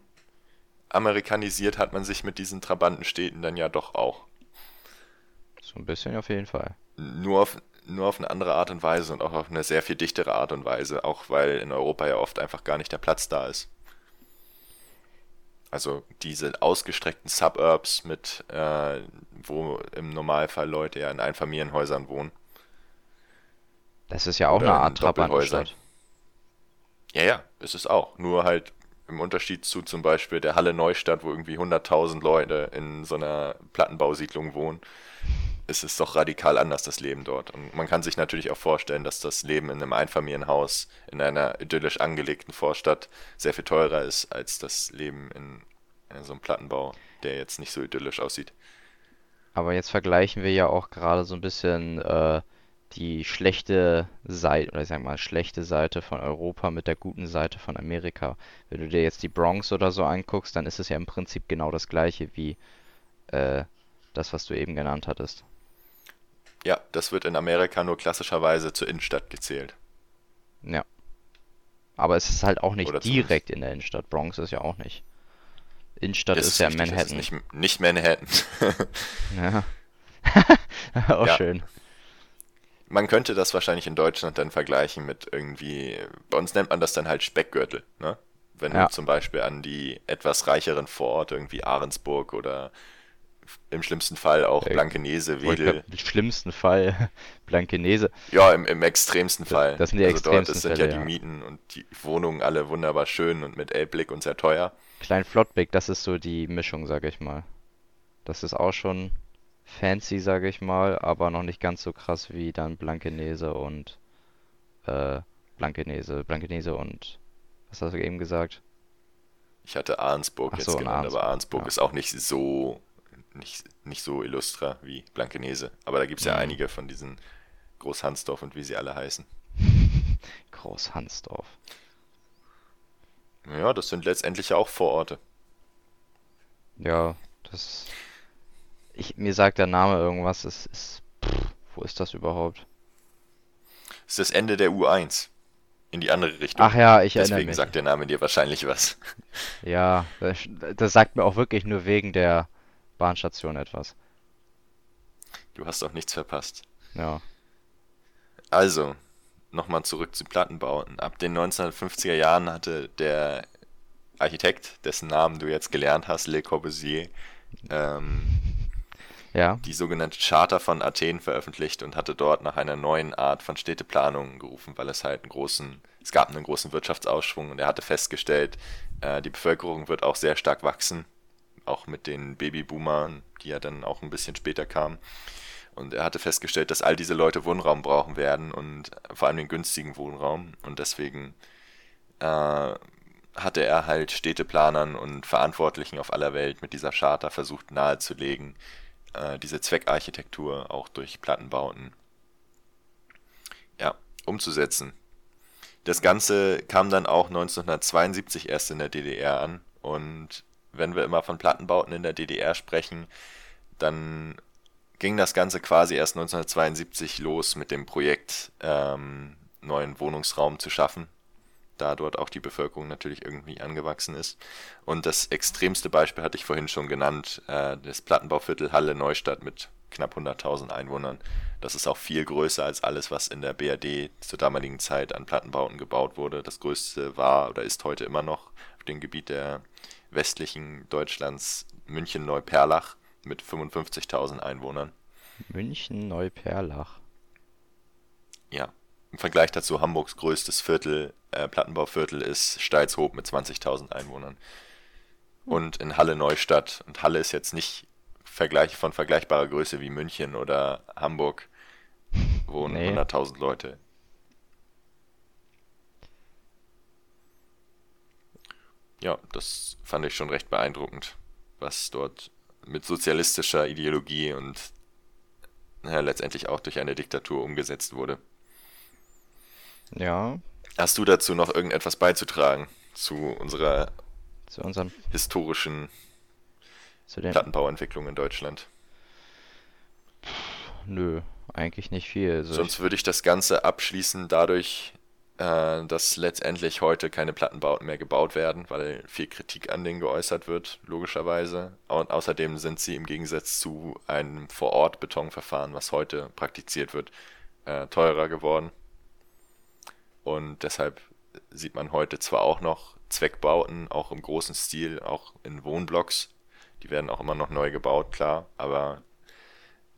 amerikanisiert hat man sich mit diesen Trabantenstädten dann ja doch auch. So ein bisschen auf jeden Fall. Nur auf, nur auf eine andere Art und Weise und auch auf eine sehr viel dichtere Art und Weise, auch weil in Europa ja oft einfach gar nicht der Platz da ist. Also diese ausgestreckten Suburbs mit, äh, wo im Normalfall Leute ja in Einfamilienhäusern wohnen. Das ist ja auch Oder eine Art Trabantenstadt. Ja, ja, ist es auch. Nur halt im Unterschied zu zum Beispiel der Halle Neustadt, wo irgendwie 100.000 Leute in so einer Plattenbausiedlung wohnen, ist es doch radikal anders, das Leben dort. Und man kann sich natürlich auch vorstellen, dass das Leben in einem Einfamilienhaus in einer idyllisch angelegten Vorstadt sehr viel teurer ist als das Leben in, in so einem Plattenbau, der jetzt nicht so idyllisch aussieht. Aber jetzt vergleichen wir ja auch gerade so ein bisschen äh, die schlechte Seite, oder ich sag mal, schlechte Seite von Europa mit der guten Seite von Amerika. Wenn du dir jetzt die Bronx oder so anguckst, dann ist es ja im Prinzip genau das gleiche wie äh, das, was du eben genannt hattest. Ja, das wird in Amerika nur klassischerweise zur Innenstadt gezählt. Ja. Aber es ist halt auch nicht Oder direkt in der Innenstadt. Bronx ist ja auch nicht. Innenstadt ist ist ja richtig, das ist Manhattan. nicht, nicht Manhattan. Ja. Auch Ja. schön. Man könnte das wahrscheinlich in Deutschland dann vergleichen mit irgendwie, bei uns nennt man das dann halt Speckgürtel, ne? Wenn Ja. du zum Beispiel an die etwas reicheren Vororte, irgendwie Ahrensburg oder im schlimmsten Fall auch Äh, Blankenese, Wedel, Im schlimmsten Fall Blankenese. ja, im, im extremsten Fall. das sind die also dort extremsten das sind Fälle, ja die ja. Mieten und die Wohnungen alle wunderbar schön und mit Elbblick und sehr teuer. Klein Flottbek, das ist so die Mischung, sag ich mal. Das ist auch schon fancy, sag ich mal, aber noch nicht ganz so krass wie dann Blankenese und äh, Blankenese, Blankenese und was hast du eben gesagt? Ich hatte Ahrensburg Ach jetzt so, genannt, aber Ahrensburg, Ahrensburg ja. ist auch nicht so, nicht, nicht so illustra wie Blankenese. Aber da gibt es ja Mhm. einige von diesen Großhansdorf und wie sie alle heißen. Groß-Hansdorf. Ja, das sind letztendlich ja auch Vororte. Ja, das. Ich, mir sagt der Name irgendwas, es ist. Pff, wo ist das überhaupt? Das ist das Ende der U1. In die andere Richtung. Ach ja, ich erinnere Deswegen mich. sagt der Name dir wahrscheinlich was. Ja, das, das sagt mir auch wirklich nur wegen der Bahnstation etwas. Du hast auch nichts verpasst. Ja. Also, nochmal zurück zu Plattenbauten. Ab den 1950er Jahren hatte der Architekt, dessen Namen du jetzt gelernt hast, Le Corbusier, ähm, Ja. die sogenannte Charta von Athen veröffentlicht und hatte dort nach einer neuen Art von Städteplanung gerufen, weil es halt einen großen, es gab einen großen Wirtschaftsausschwung und er hatte festgestellt, äh, die Bevölkerung wird auch sehr stark wachsen, auch mit den Babyboomern, die ja dann auch ein bisschen später kamen. Und er hatte festgestellt, dass all diese Leute Wohnraum brauchen werden und vor allem den günstigen Wohnraum. Und deswegen äh, hatte er halt Städteplanern und Verantwortlichen auf aller Welt mit dieser Charta versucht nahezulegen, äh, diese Zweckarchitektur auch durch Plattenbauten ja, umzusetzen. Das Ganze kam dann auch 1972 erst in der DDR an und wenn wir immer von Plattenbauten in der DDR sprechen, dann ging das Ganze quasi erst 1972 los mit dem Projekt, ähm, neuen Wohnungsraum zu schaffen, da dort auch die Bevölkerung natürlich irgendwie angewachsen ist. Und das extremste Beispiel hatte ich vorhin schon genannt, äh, das Plattenbauviertel Halle Neustadt mit knapp 100.000 Einwohnern. Das ist auch viel größer als alles, was in der BRD zur damaligen Zeit an Plattenbauten gebaut wurde. Das größte war oder ist heute immer noch auf dem Gebiet der westlichen Deutschlands München-Neuperlach mit 55.000 Einwohnern. München Neuperlach. Ja. Im Vergleich dazu Hamburgs größtes Viertel, äh, Plattenbauviertel ist Steilshoop mit 20.000 Einwohnern. Und in Halle Neustadt. Und Halle ist jetzt nicht Vergleich von vergleichbarer Größe wie München oder Hamburg, wohnen Nee. 100.000 Leute. Ja, das fand ich schon recht beeindruckend, was dort mit sozialistischer Ideologie und ja, letztendlich auch durch eine Diktatur umgesetzt wurde. Ja, Hast du dazu noch irgendetwas beizutragen zu unserer zu unserem, historischen zu den, Plattenbauentwicklung in Deutschland? nö, eigentlich nicht viel. Also Sonst würde ich das Ganze abschließen dadurch, äh, dass letztendlich heute keine Plattenbauten mehr gebaut werden, weil viel Kritik an denen geäußert wird, logischerweise. Und außerdem sind sie im Gegensatz zu einem Vor-Ort-Betonverfahren, was heute praktiziert wird, äh, teurer geworden. Und deshalb sieht man heute zwar auch noch Zweckbauten, auch im großen Stil, auch in Wohnblocks. Die werden auch immer noch neu gebaut, klar, aber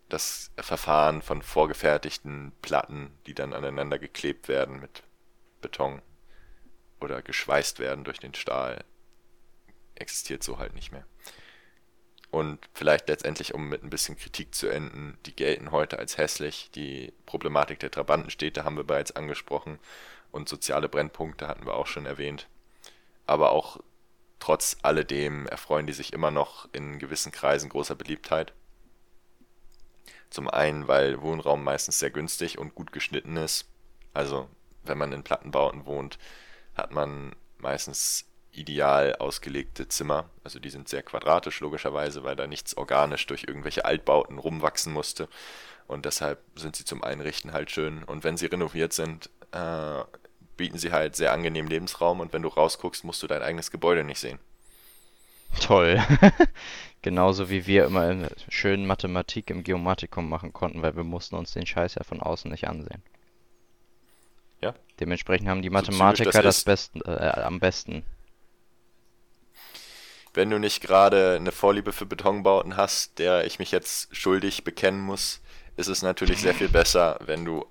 das Verfahren von vorgefertigten Platten, die dann aneinander geklebt werden mit Beton oder geschweißt werden durch den Stahl, existiert so halt nicht mehr. Und vielleicht letztendlich, um mit ein bisschen Kritik zu enden, die gelten heute als hässlich. Die Problematik der Trabantenstädte haben wir bereits angesprochen und soziale Brennpunkte hatten wir auch schon erwähnt. Aber auch trotz alledem erfreuen die sich immer noch in gewissen Kreisen großer Beliebtheit. Zum einen, weil Wohnraum meistens sehr günstig und gut geschnitten ist. Also, wenn man in Plattenbauten wohnt, hat man meistens ideal ausgelegte Zimmer. Also die sind sehr quadratisch logischerweise, weil da nichts organisch durch irgendwelche Altbauten rumwachsen musste. Und deshalb sind sie zum Einrichten halt schön. Und wenn sie renoviert sind, äh, bieten sie halt sehr angenehmen Lebensraum. Und wenn du rausguckst, musst du dein eigenes Gebäude nicht sehen. Toll. Genauso wie wir immer in schönen Mathematik im Geomatikum machen konnten, weil wir mussten uns den Scheiß ja von außen nicht ansehen. Ja. Dementsprechend haben die Mathematiker das, das besten, äh, am besten. Wenn du nicht gerade eine Vorliebe für Betonbauten hast, der ich mich jetzt schuldig bekennen muss, ist es natürlich sehr viel besser, wenn du,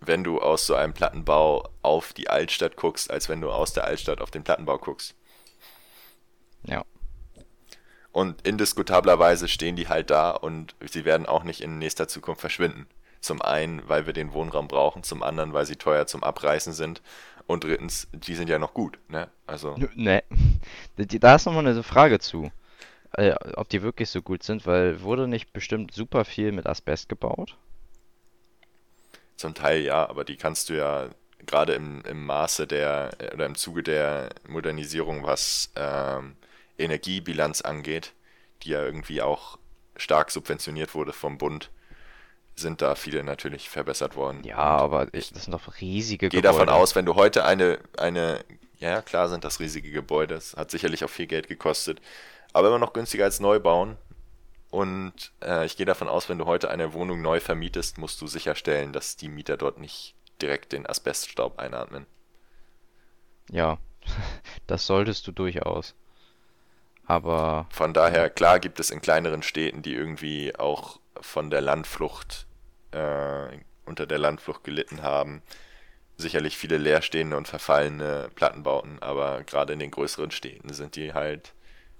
wenn du aus so einem Plattenbau auf die Altstadt guckst, als wenn du aus der Altstadt auf den Plattenbau guckst. Ja. Und indiskutablerweise stehen die halt da und sie werden auch nicht in nächster Zukunft verschwinden. Zum einen, weil wir den Wohnraum brauchen, zum anderen, weil sie teuer zum Abreißen sind und drittens, die sind ja noch gut, ne? Also. Ne. Da ist nochmal eine Frage zu. Äh, ob die wirklich so gut sind, weil wurde nicht bestimmt super viel mit Asbest gebaut? Zum Teil ja, aber die kannst du ja gerade im, im Maße der oder im Zuge der Modernisierung, was ähm, Energiebilanz angeht, die ja irgendwie auch stark subventioniert wurde vom Bund, sind da viele natürlich verbessert worden. Ja, aber ich, das sind doch riesige Gehe davon aus, wenn du heute eine, eine, ja klar sind das riesige Gebäude, es hat sicherlich auch viel Geld gekostet, aber immer noch günstiger als neu bauen. Und äh, ich gehe davon aus, wenn du heute eine Wohnung neu vermietest, musst du sicherstellen, dass die Mieter dort nicht direkt den Asbeststaub einatmen. Ja, das solltest du durchaus. Aber. Von daher, klar gibt es in kleineren Städten, die irgendwie auch von der Landflucht, äh, unter der Landflucht gelitten haben. Sicherlich viele leerstehende und verfallene Plattenbauten, aber gerade in den größeren Städten sind die halt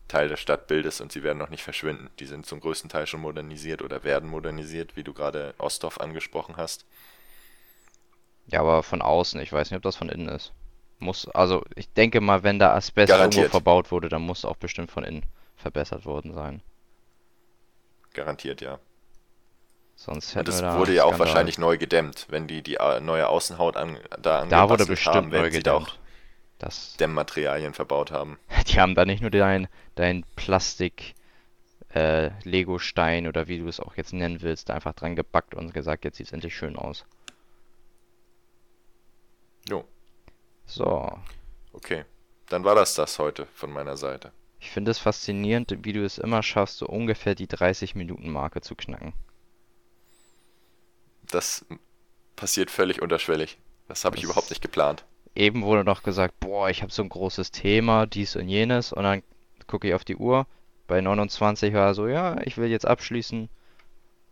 Teil des Stadtbildes und sie werden noch nicht verschwinden. Die sind zum größten Teil schon modernisiert oder werden modernisiert, wie du gerade Ostdorf angesprochen hast. Ja, aber von außen, ich weiß nicht, ob das von innen ist. Muss, also ich denke mal, wenn da Asbest Garantiert. irgendwo verbaut wurde, dann muss auch bestimmt von innen verbessert worden sein. Garantiert, ja. Sonst Und hätten das wir da wurde ja auch Skandal. wahrscheinlich neu gedämmt. Wenn die die äh, neue Außenhaut an, da Da wurde bestimmt haben, neu gedämmt. Das, Dämmmaterialien verbaut haben. die haben da nicht nur dein, dein Plastik, äh, Lego-Stein oder wie du es auch jetzt nennen willst, da einfach dran gebackt und gesagt, jetzt sieht's endlich schön aus. Jo, So. okay. Dann war das das heute von meiner Seite. Ich finde es faszinierend, wie du es immer schaffst, so ungefähr die 30-Minuten-Marke zu knacken. Das passiert völlig unterschwellig. Das habe ich Das- überhaupt nicht geplant. Eben wurde noch gesagt, boah, ich habe so ein großes Thema, dies und jenes, und dann gucke ich auf die Uhr. Bei 29 war so, ja, ich will jetzt abschließen.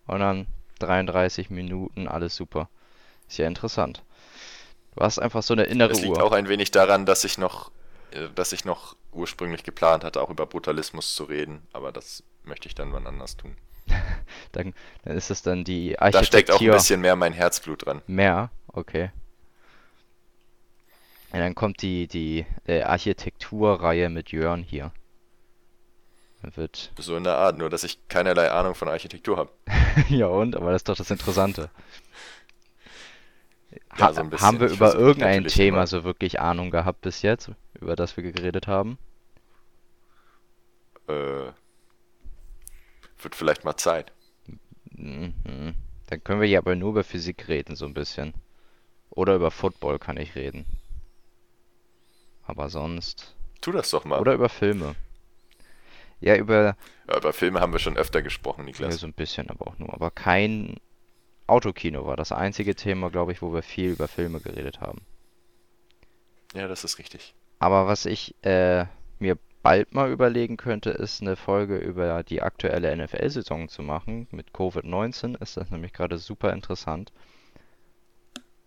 Und dann 33 Minuten, alles super. Ist ja interessant. Du hast einfach so eine innere Es liegt Uhr. auch ein wenig daran, dass ich noch, äh, dass ich noch ursprünglich geplant hatte, auch über Brutalismus zu reden, aber das möchte ich dann wann anders tun. Dann, dann ist es dann die Da steckt auch ein Architektur. bisschen mehr mein Herzblut dran. Mehr, okay. Ja, dann kommt die, die äh, Architekturreihe mit Jörn hier. Dann wird. So in der Art, nur dass ich keinerlei Ahnung von Architektur habe. Ja und? Aber das ist doch das Interessante. Ja, Ha so ein bisschen. haben wir über irgendein Thema immer- so wirklich Ahnung gehabt bis jetzt, über das wir geredet haben? Äh, wird vielleicht mal Zeit. Mhm. Dann können wir ja aber nur über Physik reden, so ein bisschen. Oder über Football kann ich reden. Aber sonst. Tu das doch mal. Oder über Filme. Ja, über. Ja, über Filme haben wir schon öfter gesprochen, Ja, Niklas. so ein bisschen, aber auch nur. Aber kein Autokino war das einzige Thema, glaube ich, wo wir viel über Filme geredet haben. Ja, das ist richtig. Aber was ich äh, mir bald mal überlegen könnte, ist eine Folge über die aktuelle NFL-Saison zu machen. Mit Covid-19 ist das nämlich gerade super interessant.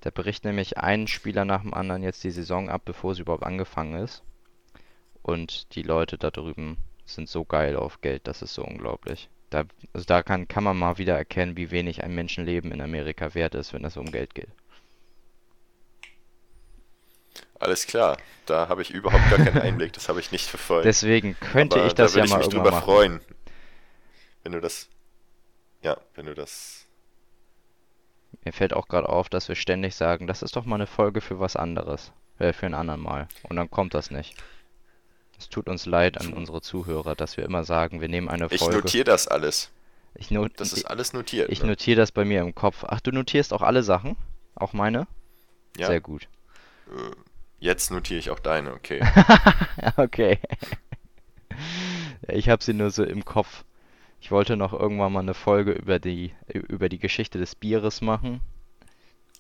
Da bricht nämlich ein Spieler nach dem anderen jetzt die Saison ab, bevor sie überhaupt angefangen ist. Und die Leute da drüben sind so geil auf Geld, das ist so unglaublich. Da, also da kann, kann man mal wieder erkennen, wie wenig ein Menschenleben in Amerika wert ist, wenn es um Geld geht. Alles klar, da habe ich überhaupt gar keinen Einblick, das habe ich nicht verfolgt. Deswegen könnte Aber ich das da ja ich mal mich drüber machen. freuen, wenn du das, ja, wenn du das, Mir fällt auch gerade auf, dass wir ständig sagen, das ist doch mal eine Folge für was anderes. Äh, für ein anderen Mal. Und dann kommt das nicht. Es tut uns leid an unsere Zuhörer, dass wir immer sagen, wir nehmen eine ich Folge. notiere das alles. Ich, not Das ist alles notiert. ich ne? notiere das bei mir im Kopf. Ach, du notierst auch alle Sachen? Auch meine? Ja, Sehr gut. Jetzt notiere ich auch deine, okay. Okay. Ich habe sie nur so im Kopf. Ich wollte noch irgendwann mal eine Folge über die, über die Geschichte des Bieres machen.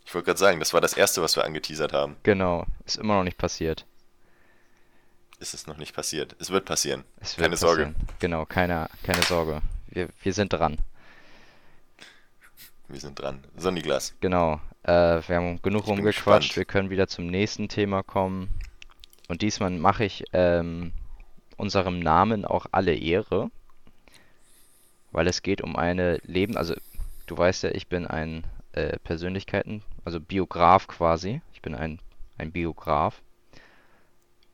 Ich wollte gerade sagen, das war das Erste, was wir angeteasert haben. Genau, ist immer noch nicht passiert. Ist es noch nicht passiert. Es wird passieren. Es wird Keine Sorge. passieren. Genau, keine, keine Sorge. Wir, wir sind dran. Wir sind dran. Sonniglas. Genau. Äh, wir haben genug rumgequatscht. Wir können wieder zum nächsten Thema kommen. Und diesmal mache ich ähm, unserem Namen auch alle Ehre, weil es geht um eine Leben. Also, du weißt ja, ich bin ein äh, Persönlichkeiten, also Biograf quasi. Ich bin ein, ein Biograf.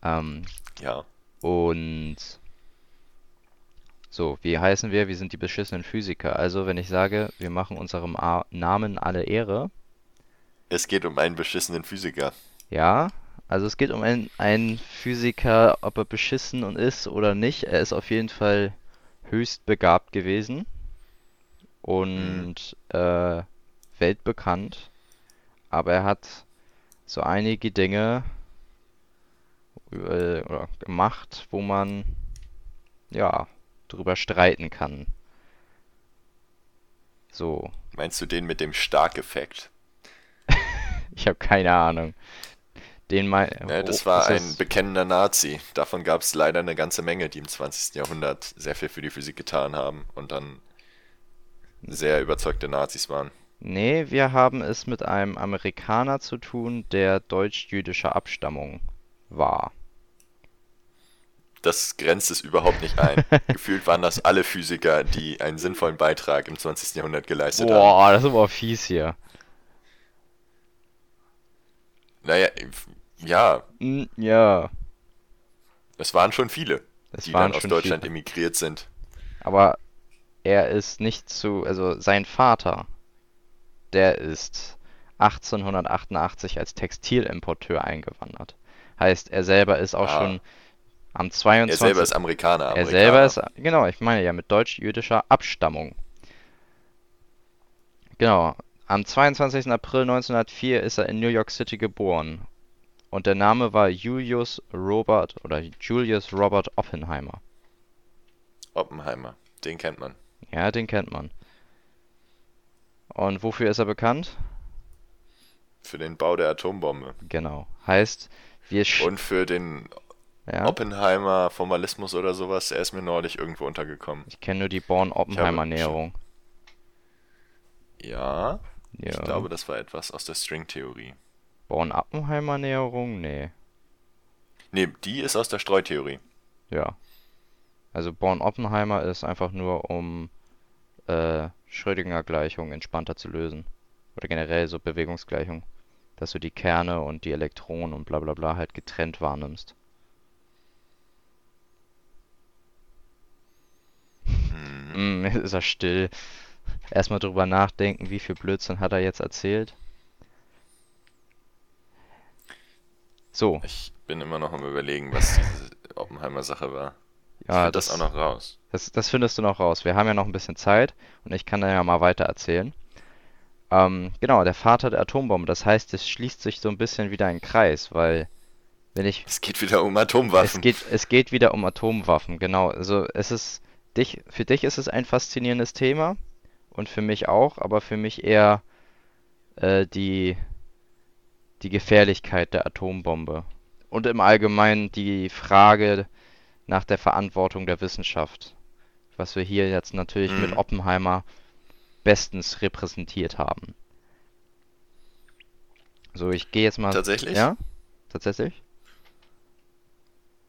Ähm, Ja. und so, wie heißen wir? Wir sind die beschissenen Physiker. Also, wenn ich sage, wir machen unserem A Namen alle Ehre, Es geht um einen beschissenen Physiker. ja, also es geht um einen, einen Physiker, ob er beschissen und ist oder nicht. Er ist auf jeden Fall höchst begabt gewesen und äh, weltbekannt. Aber er hat so einige Dinge äh, gemacht, wo man ja drüber streiten kann. So, Meinst du den mit dem Stark-Effekt? Ich habe keine Ahnung. Den mal, Ja, das oh, war ein das- bekennender Nazi. Davon gab es leider eine ganze Menge, die im 20. Jahrhundert sehr viel für die Physik getan haben und dann sehr überzeugte Nazis waren. Nee, wir haben es mit einem Amerikaner zu tun, der deutsch-jüdischer Abstammung war. Das grenzt es überhaupt nicht ein. Gefühlt waren das alle Physiker, die einen sinnvollen Beitrag im 20. Jahrhundert geleistet haben. Boah, das ist aber fies hier. Naja, ja, Hm, ja, es waren schon viele, es die dann aus Deutschland viele. emigriert sind. Aber er ist nicht zu, also sein Vater, der ist 1888 als Textilimporteur eingewandert. Heißt, er selber ist auch Ah. schon am Er 22. selber ist Amerikaner, Er Amerikaner. selber ist, genau, ich meine ja mit deutsch-jüdischer Abstammung. Genau, am 22. April 1904 ist er in New York City geboren. Und der Name war Julius Robert oder Julius Robert Oppenheimer. Oppenheimer, den kennt man. Ja, den kennt man. Und wofür ist er bekannt? Für den Bau der Atombombe. Genau. Heißt, wir Und für den ja, Oppenheimer Formalismus oder sowas, er ist mir neulich irgendwo untergekommen. ich kenne nur die Born-Oppenheimer-Näherung. Ja, Ja. ich glaube, das war etwas aus der Stringtheorie. Born-Oppenheimer-Näherung? Nee. Nee, die ist aus der Streutheorie. Ja. Also Born-Oppenheimer ist einfach nur, um äh, Schrödinger-Gleichung entspannter zu lösen. Oder generell so Bewegungsgleichung. Dass du die Kerne und die Elektronen und bla bla bla halt getrennt wahrnimmst. Hm. Mm, jetzt ist er still. Erstmal drüber nachdenken, wie viel Blödsinn hat er jetzt erzählt. So, Ich bin immer noch am überlegen, was diese Oppenheimer-Sache war. Ich ja, find das das, auch noch raus. das, das findest du noch raus. Wir haben ja noch ein bisschen Zeit und ich kann dann ja mal weiter erzählen. Ähm, genau, der Vater der Atombombe. Das heißt, es schließt sich so ein bisschen wieder ein Kreis, weil wenn ich Es geht wieder um Es Atomwaffen. geht, es geht wieder um Atomwaffen, genau. Also es ist dich, für dich ist es ein faszinierendes Thema und für mich auch, aber für mich eher äh, die, die Gefährlichkeit der Atombombe. Und im Allgemeinen die Frage nach der Verantwortung der Wissenschaft, was wir hier jetzt natürlich mit Mhm. Oppenheimer bestens repräsentiert haben. So, ich gehe jetzt mal. Tatsächlich? Ja? Tatsächlich?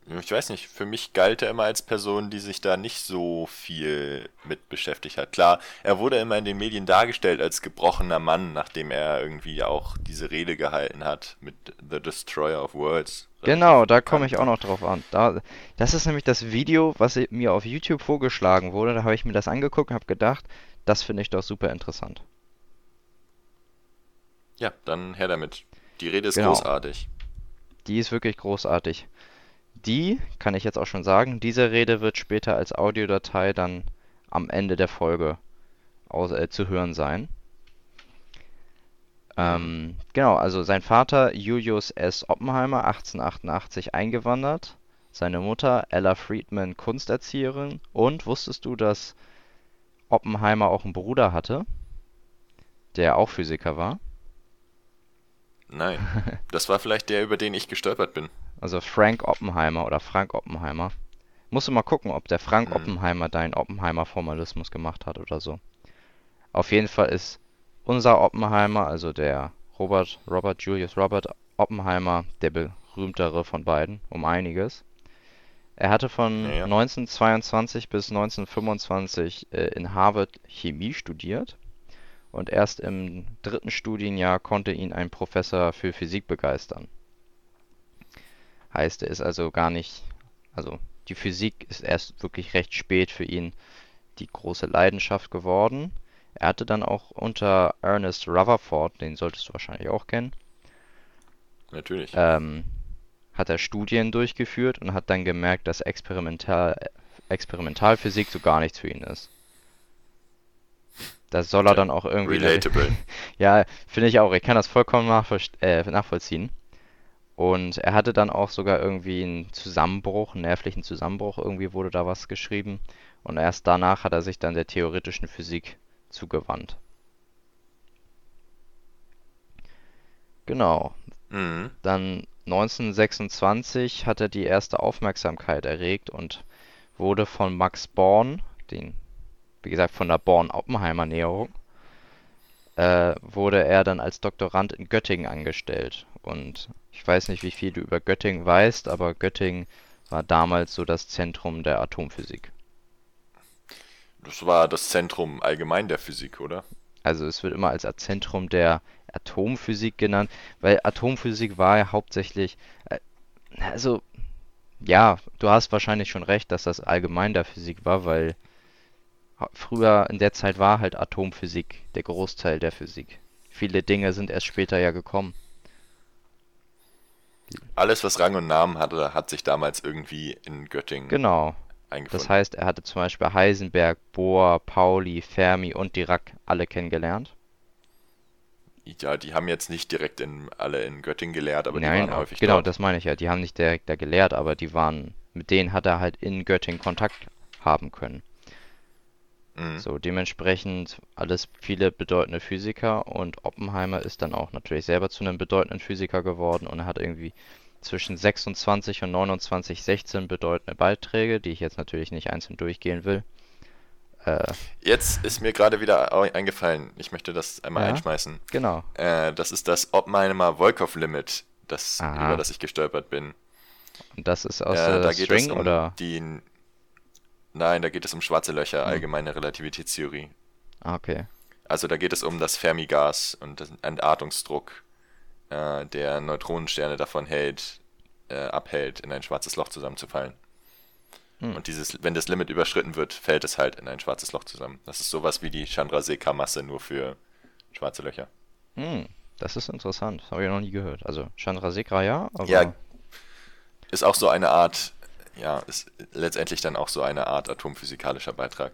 Ich weiß nicht, für mich galt er immer als Person, die sich da nicht so viel mit beschäftigt hat. Klar, er wurde immer in den Medien dargestellt als gebrochener Mann, nachdem er irgendwie auch diese Rede gehalten hat mit The Destroyer of Worlds. Genau, da komme ich auch noch drauf an. Da, das ist nämlich das Video, was mir auf YouTube vorgeschlagen wurde. Da habe ich mir das angeguckt und habe gedacht, das finde ich doch super interessant. Ja, dann her damit. Die Rede ist Genau, großartig. die ist wirklich großartig. Die, kann ich jetzt auch schon sagen, diese Rede wird später als Audiodatei dann am Ende der Folge aus, äh, zu hören sein. Ähm, genau, also sein Vater Julius S. Oppenheimer, 1888 eingewandert. Seine Mutter Ella Friedman, Kunsterzieherin. Und wusstest du, dass Oppenheimer auch einen Bruder hatte, der auch Physiker war? Nein. Das war vielleicht der, über den ich gestolpert bin. Also Frank Oppenheimer oder Frank Oppenheimer. Musst du mal gucken, ob der Frank Mhm. Oppenheimer deinen Oppenheimer-Formalismus gemacht hat oder so. Auf jeden Fall ist unser Oppenheimer, also der Robert, Robert Julius Robert Oppenheimer, der berühmtere von beiden, um einiges. Er hatte von Ja, ja. 1922 bis 1925 äh, in Harvard Chemie studiert und erst im dritten Studienjahr konnte ihn ein Professor für Physik begeistern. Heißt, er ist also gar nicht, also die Physik ist erst wirklich recht spät für ihn die große Leidenschaft geworden. Er hatte dann auch unter Ernest Rutherford, den solltest du wahrscheinlich auch kennen, Natürlich. ähm, hat er Studien durchgeführt und hat dann gemerkt, dass Experimental, Experimentalphysik so gar nichts für ihn ist. Das soll er Tja, dann auch irgendwie relatable. ja, finde ich auch. Ich kann das vollkommen äh, nachvollziehen. Und er hatte dann auch sogar irgendwie einen Zusammenbruch, einen nervlichen Zusammenbruch. Irgendwie wurde da was geschrieben. Und erst danach hat er sich dann der theoretischen Physik zugewandt. Genau. Mhm. Dann 1926 hat er die erste Aufmerksamkeit erregt und wurde von Max Born, den, wie gesagt, von der Born-Oppenheimer-Näherung, äh, wurde er dann als Doktorand in Göttingen angestellt. Und ich weiß nicht, wie viel du über Göttingen weißt, aber Göttingen war damals so das Zentrum der Atomphysik. Das war das Zentrum allgemein der Physik, oder? Also es wird immer als Zentrum der Atomphysik genannt, weil Atomphysik war ja hauptsächlich, äh, also ja, du hast wahrscheinlich schon recht, dass das allgemein der Physik war, weil früher in der Zeit war halt Atomphysik der Großteil der Physik. Viele Dinge sind erst später ja gekommen. Alles, was Rang und Namen hatte, hat sich damals irgendwie in Göttingen Genau. Das eingefunden. heißt, er hatte zum Beispiel Heisenberg, Bohr, Pauli, Fermi und Dirac alle kennengelernt. Ja, die haben jetzt nicht direkt in, alle in Göttingen gelehrt, aber die Nein, waren aber häufig genau, dort. das meine ich ja. Die haben nicht direkt da gelehrt, aber die waren, mit denen hat er halt in Göttingen Kontakt haben können. Mhm. So, dementsprechend alles viele bedeutende Physiker und Oppenheimer ist dann auch natürlich selber zu einem bedeutenden Physiker geworden und er hat irgendwie zwischen 26 und 29, 16 bedeutende Beiträge, die ich jetzt natürlich nicht einzeln durchgehen will. Äh, Jetzt ist mir gerade wieder eingefallen, ich möchte das einmal ja, einschmeißen. genau. Äh, das ist das Oppenheimer-Volkoff-Limit, das, über das ich gestolpert bin. Und das ist aus Äh, der da geht es String um oder? die, nein, da geht es um schwarze Löcher, Hm. allgemeine Relativitätstheorie. Ah, okay. Also da geht es um das Fermigas und den Entartungsdruck, äh, der Neutronensterne davon hält, äh, abhält, in ein schwarzes Loch zusammenzufallen. Hm. Und dieses, wenn das Limit überschritten wird, fällt es halt in ein schwarzes Loch zusammen. Das ist sowas wie die Chandrasekhar-Masse, nur für schwarze Löcher. Hm, das ist interessant. Habe ich noch nie gehört. Also Chandrasekhar ja, Ja, aber ist auch so eine Art, ja, ist letztendlich dann auch so eine Art atomphysikalischer Beitrag.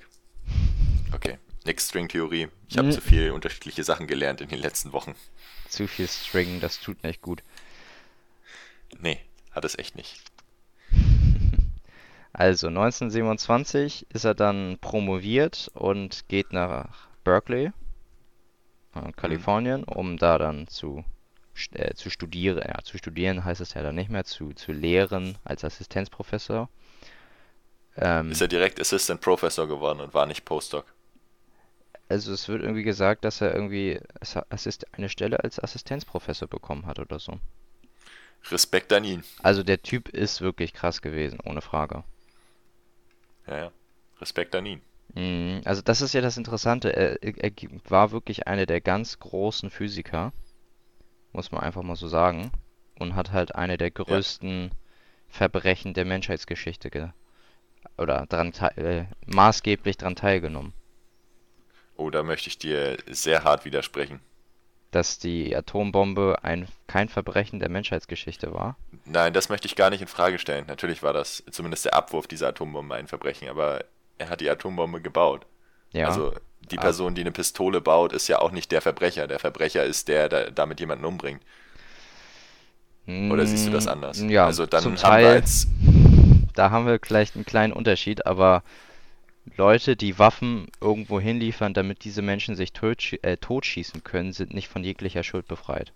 Okay, nix Stringtheorie. Ich habe hm, zu viel unterschiedliche Sachen gelernt in den letzten Wochen. zu viel String, das tut nicht gut. Nee, hat es echt nicht. Also 1927 ist er dann promoviert und geht nach Berkeley, äh, Mhm. Kalifornien, um da dann zu, äh, zu studieren. Ja, zu studieren heißt es ja dann nicht mehr, zu, zu lehren als Assistenzprofessor. Ist Ähm, er direkt Assistant Professor geworden und war nicht Postdoc. also es wird irgendwie gesagt, dass er irgendwie eine Stelle als Assistenzprofessor bekommen hat oder so. Respekt an ihn. Also der Typ ist wirklich krass gewesen, ohne Frage. Ja, ja. Respekt an ihn. Mhm, Also das ist ja das Interessante. Er, er war wirklich einer der ganz großen Physiker, muss man einfach mal so sagen, und hat halt eine der Ja. größten Verbrechen der Menschheitsgeschichte ge oder dran äh, maßgeblich dran teilgenommen. Oh, da möchte ich dir sehr hart widersprechen. Dass die Atombombe ein kein Verbrechen der Menschheitsgeschichte war. Nein, das möchte ich gar nicht in Frage stellen. Natürlich war das zumindest der Abwurf dieser Atombombe ein Verbrechen, aber er hat die Atombombe gebaut. Ja, Also die ab- Person, die eine Pistole baut, ist ja auch nicht der Verbrecher. Der Verbrecher ist der, der damit jemanden umbringt. Oder siehst du das anders? Mm, Ja, Also dann zum haben wir Teil. als Da haben wir vielleicht einen kleinen Unterschied, aber Leute, die Waffen irgendwo hinliefern, damit diese Menschen sich totsch äh, totschießen können, sind nicht von jeglicher Schuld befreit.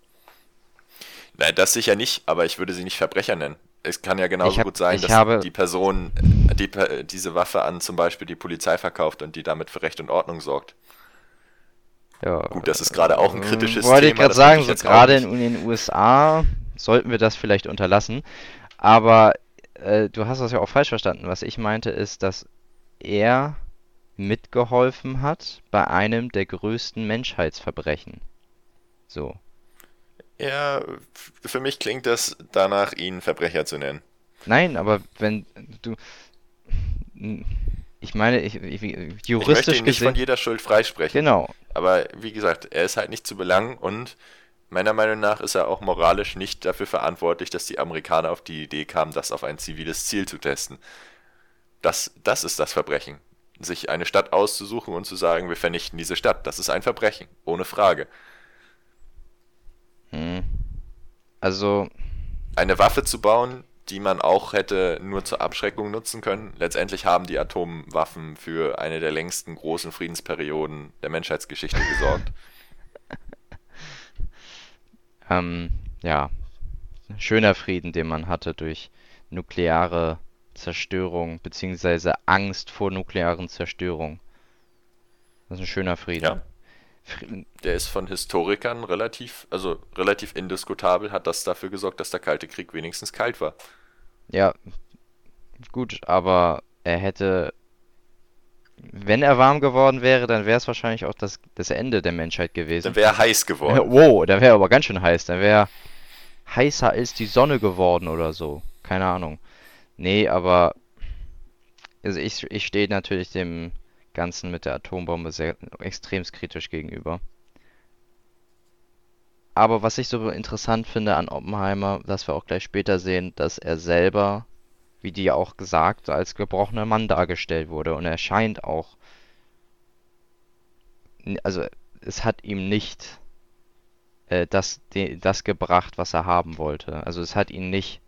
Nein, das sicher nicht, aber ich würde sie nicht Verbrecher nennen. Es kann ja genauso hab, gut sein, dass habe, die Person die, diese Waffe an zum Beispiel die Polizei verkauft und die damit für Recht und Ordnung sorgt. ja, Gut, das ist gerade auch ein äh, kritisches wollte ich Thema, gerade sagen, möchte ich so jetzt auch gerade in den USA sollten wir das vielleicht unterlassen. Aber äh, du hast das ja auch falsch verstanden. Was ich meinte ist, dass er mitgeholfen hat bei einem der größten Menschheitsverbrechen. So. Ja, für mich klingt das danach, ihn Verbrecher zu nennen. Nein, aber wenn du, ich meine, ich, ich, Ich möchte juristisch ihn nicht von gesehen, jeder Schuld freisprechen. genau. Aber wie gesagt, er ist halt nicht zu belangen und meiner Meinung nach ist er auch moralisch nicht dafür verantwortlich, dass die Amerikaner auf die Idee kamen, das auf ein ziviles Ziel zu testen. Das, das ist das Verbrechen. Sich eine Stadt auszusuchen und zu sagen, wir vernichten diese Stadt, das ist ein Verbrechen, ohne Frage. Hm. Also, Eine Waffe zu bauen, die man auch hätte nur zur Abschreckung nutzen können. Letztendlich haben die Atomwaffen für eine der längsten großen Friedensperioden der Menschheitsgeschichte gesorgt. ähm, ja, schöner Frieden, den man hatte durch nukleare Zerstörung, beziehungsweise Angst vor nuklearen Zerstörung. Das ist ein schöner Frieden. Ja, Frieden. Der ist von Historikern relativ, also relativ indiskutabel, hat das dafür gesorgt, dass der Kalte Krieg wenigstens kalt war. Ja, gut, aber er hätte, wenn er warm geworden wäre, dann wäre es wahrscheinlich auch das, das Ende der Menschheit Dann gewesen. wäre er heiß geworden. Wow, da wäre aber ganz schön heiß. Da wäre heißer als die Sonne geworden oder so. Keine Ahnung. Nee, aber also ich, ich stehe natürlich dem Ganzen mit der Atombombe sehr extremst kritisch gegenüber. Aber was ich so interessant finde an Oppenheimer, dass wir auch gleich später sehen, dass er selber, wie die auch gesagt, als gebrochener Mann dargestellt wurde. Und er scheint auch, also es hat ihm nicht äh, das, de, das gebracht, was er haben wollte. Also es hat ihn nicht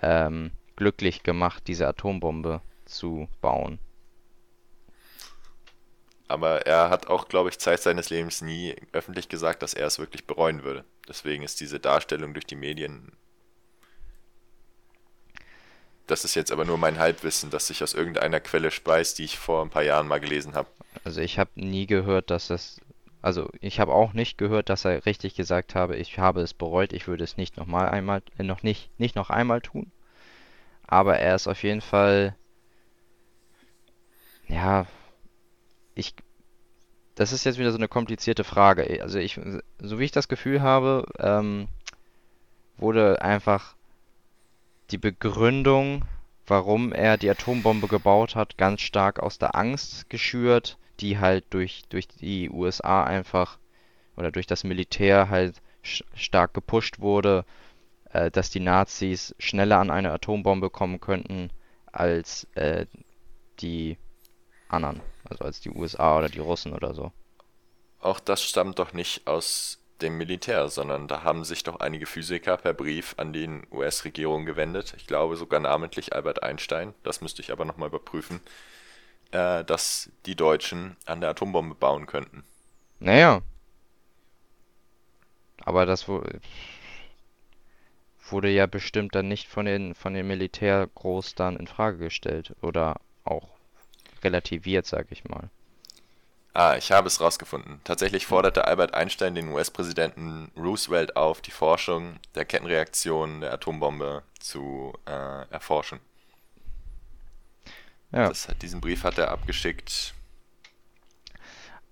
ähm, glücklich gemacht, diese Atombombe zu bauen. Aber er hat auch, glaube ich, Zeit seines Lebens nie öffentlich gesagt, dass er es wirklich bereuen würde. Deswegen ist diese Darstellung durch die Medien, das ist jetzt aber nur mein Halbwissen, das sich aus irgendeiner Quelle speist, die ich vor ein paar Jahren mal gelesen habe. Also ich habe nie gehört, dass das, also ich habe auch nicht gehört, dass er richtig gesagt habe, ich habe es bereut, ich würde es nicht noch mal einmal, äh, noch nicht, nicht noch einmal tun. Aber er ist auf jeden Fall, ja, ich, das ist jetzt wieder so eine komplizierte Frage. Also ich, so wie ich das Gefühl habe, ähm, wurde einfach die Begründung, warum er die Atombombe gebaut hat, ganz stark aus der Angst geschürt, die halt durch, durch die USA einfach oder durch das Militär halt stark gepusht wurde, äh, dass die Nazis schneller an eine Atombombe kommen könnten als äh, die anderen, also als die USA oder die Russen oder so. Auch das stammt doch nicht aus dem Militär, sondern da haben sich doch einige Physiker per Brief an die US-Regierung gewendet. Ich glaube sogar namentlich Albert Einstein, das müsste ich aber nochmal überprüfen, äh, dass die Deutschen an der Atombombe bauen könnten. Naja, aber das wu- wurde ja bestimmt dann nicht von den von dem Militär groß dann in Frage gestellt oder auch relativiert, sag ich mal. Ah, ich habe es rausgefunden. Tatsächlich forderte Albert Einstein den US-Präsidenten Roosevelt auf, die Forschung der Kettenreaktion der Atombombe zu äh, erforschen. Ja. Das, diesen Brief hat er abgeschickt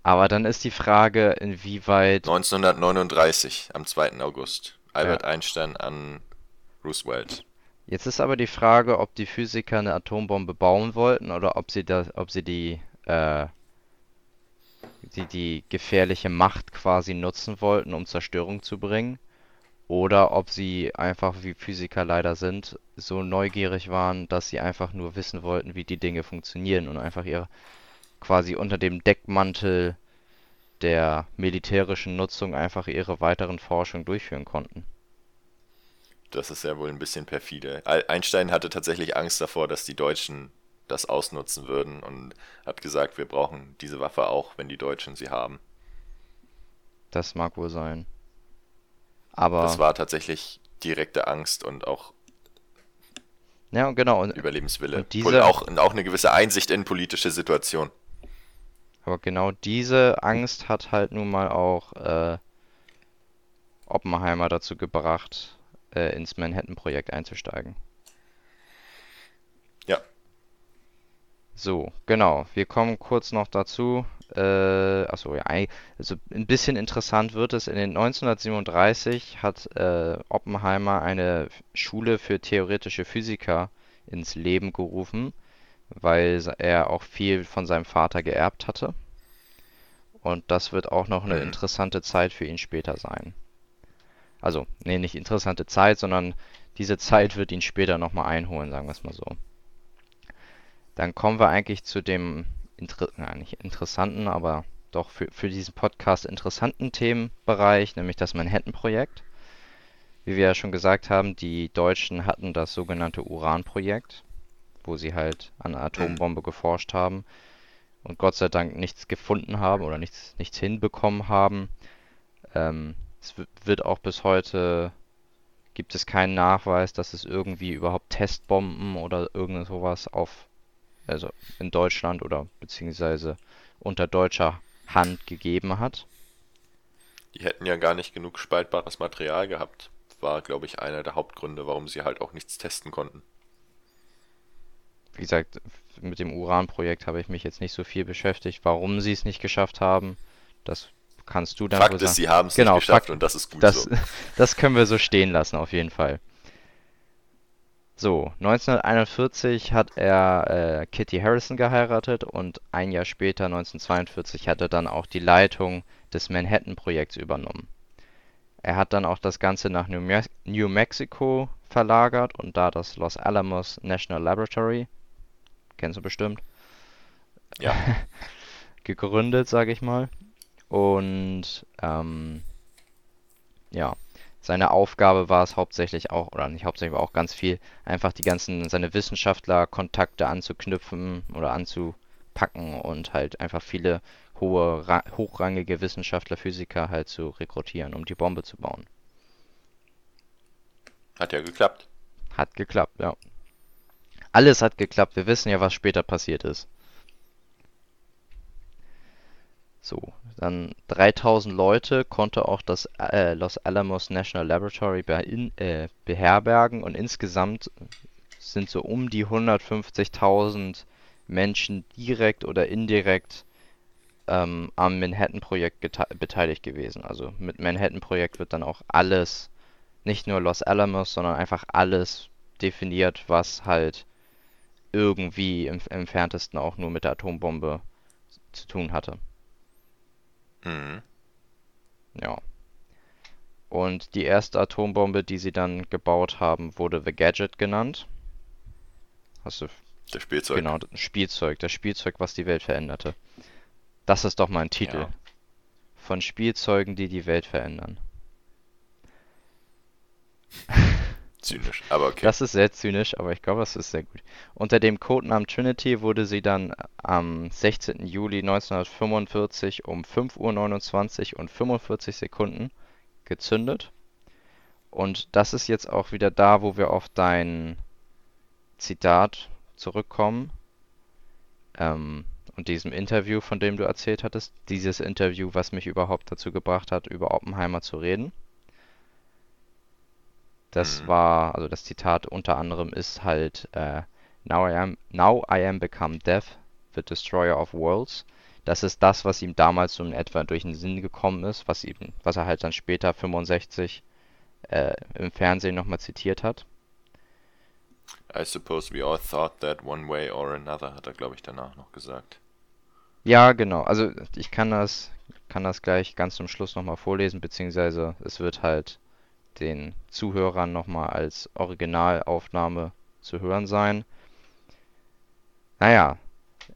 Aber dann ist die Frage, inwieweit, 1939, am 2. August. Albert Ja. Einstein an Roosevelt. Jetzt ist aber die Frage, ob die Physiker eine Atombombe bauen wollten oder ob sie das, ob sie die, äh, die, die gefährliche Macht quasi nutzen wollten, um Zerstörung zu bringen. Oder ob sie einfach, wie Physiker leider sind, so neugierig waren, dass sie einfach nur wissen wollten, wie die Dinge funktionieren und einfach ihre quasi unter dem Deckmantel der militärischen Nutzung einfach ihre weiteren Forschung durchführen konnten. Das ist ja wohl ein bisschen perfide. Einstein hatte tatsächlich Angst davor, dass die Deutschen das ausnutzen würden und hat gesagt, wir brauchen diese Waffe auch, wenn die Deutschen sie haben. Das mag wohl sein. Das Aber, war tatsächlich direkte Angst und auch ja, genau. Und, Überlebenswille. Und diese- auch, auch eine gewisse Einsicht in politische Situation. aber genau diese Angst hat halt nun mal auch äh, Oppenheimer dazu gebracht, äh, ins Manhattan-Projekt einzusteigen. Ja, So, genau. Wir kommen kurz noch dazu. Äh, achso, ja, also ein bisschen interessant wird es. In den 1937 hat äh, Oppenheimer eine Schule für theoretische Physiker ins Leben gerufen, weil er auch viel von seinem Vater geerbt hatte. Und das wird auch noch eine Mhm. interessante Zeit für ihn später sein. Also, nee, nicht interessante Zeit, sondern diese Zeit wird ihn später nochmal einholen, sagen wir es mal so. Dann kommen wir eigentlich zu dem inter na, nicht interessanten, aber doch für, für diesen Podcast interessanten Themenbereich, nämlich das Manhattan-Projekt. Wie wir ja schon gesagt haben, die Deutschen hatten das sogenannte Uran-Projekt, wo sie halt an einer Atombombe geforscht haben und Gott sei Dank nichts gefunden haben oder nichts, nichts hinbekommen haben. Ähm, es wi- wird auch bis heute, gibt es keinen Nachweis, dass es irgendwie überhaupt Testbomben oder irgend sowas auf also in Deutschland oder beziehungsweise unter deutscher Hand gegeben hat. die hätten ja gar nicht genug spaltbares Material gehabt. War, glaube ich, einer der Hauptgründe, warum sie halt auch nichts testen konnten. Wie gesagt, mit dem Uran-Projekt habe ich mich jetzt nicht so viel beschäftigt. Warum sie es nicht geschafft haben, das kannst du dann Fakt ist, sagen. sie haben es Genau, nicht geschafft Fakt- und das ist gut Das, so. das können wir so stehen lassen, auf jeden Fall. So, 1941 hat er äh, Kitty Harrison geheiratet und ein Jahr später, 1942, hat er dann auch die Leitung des Manhattan-Projekts übernommen. Er hat dann auch das Ganze nach New, Me New Mexico verlagert und da das Los Alamos National Laboratory, kennst du bestimmt, Ja, gegründet, sage ich mal. Und ähm, ja, seine Aufgabe war es hauptsächlich auch, oder nicht hauptsächlich, aber auch ganz viel, einfach die ganzen, seine Wissenschaftlerkontakte anzuknüpfen oder anzupacken und halt einfach viele hohe, ra hochrangige Wissenschaftler, Physiker halt zu rekrutieren, um die Bombe zu bauen. hat ja geklappt. Hat geklappt, ja. Alles hat geklappt. Wir wissen ja, was später passiert ist. So, dann 3000 Leute konnte auch das äh, Los Alamos National Laboratory bein, äh, beherbergen und insgesamt sind so um die 150.000 Menschen direkt oder indirekt ähm, am Manhattan-Projekt beteiligt gewesen. Also mit Manhattan-Projekt wird dann auch alles, nicht nur Los Alamos, sondern einfach alles definiert, was halt irgendwie im im entferntesten auch nur mit der Atombombe zu tun hatte. Mhm. Ja. Und die erste Atombombe, die sie dann gebaut haben, wurde The Gadget genannt. Hast du, Das Spielzeug. genau, das Spielzeug, das Spielzeug, was die Welt veränderte. Das ist doch mal ein Titel. Ja. Von Spielzeugen, die die Welt verändern. Zynisch, aber okay. Das ist sehr zynisch, aber ich glaube, das ist sehr gut. Unter dem Codenamen Trinity wurde sie dann am 16. Juli 1945 um 5:29 Uhr und 45 Sekunden gezündet. Und das ist jetzt auch wieder da, wo wir auf dein Zitat zurückkommen. Ähm, und diesem Interview, von dem du erzählt hattest. Dieses Interview, was mich überhaupt dazu gebracht hat, über Oppenheimer zu reden. Das Mhm. war, also das Zitat unter anderem ist halt äh, Now I am, now I am become death, the destroyer of worlds. Das ist das, was ihm damals so in etwa durch den Sinn gekommen ist, was ihm, was er halt dann später 65 äh, im Fernsehen nochmal zitiert hat. I suppose we all thought that one way or another, hat er, glaube ich, danach noch gesagt. Ja, genau. Also ich kann das, kann das gleich ganz zum Schluss nochmal vorlesen, beziehungsweise es wird halt den Zuhörern nochmal als Originalaufnahme zu hören sein. Naja,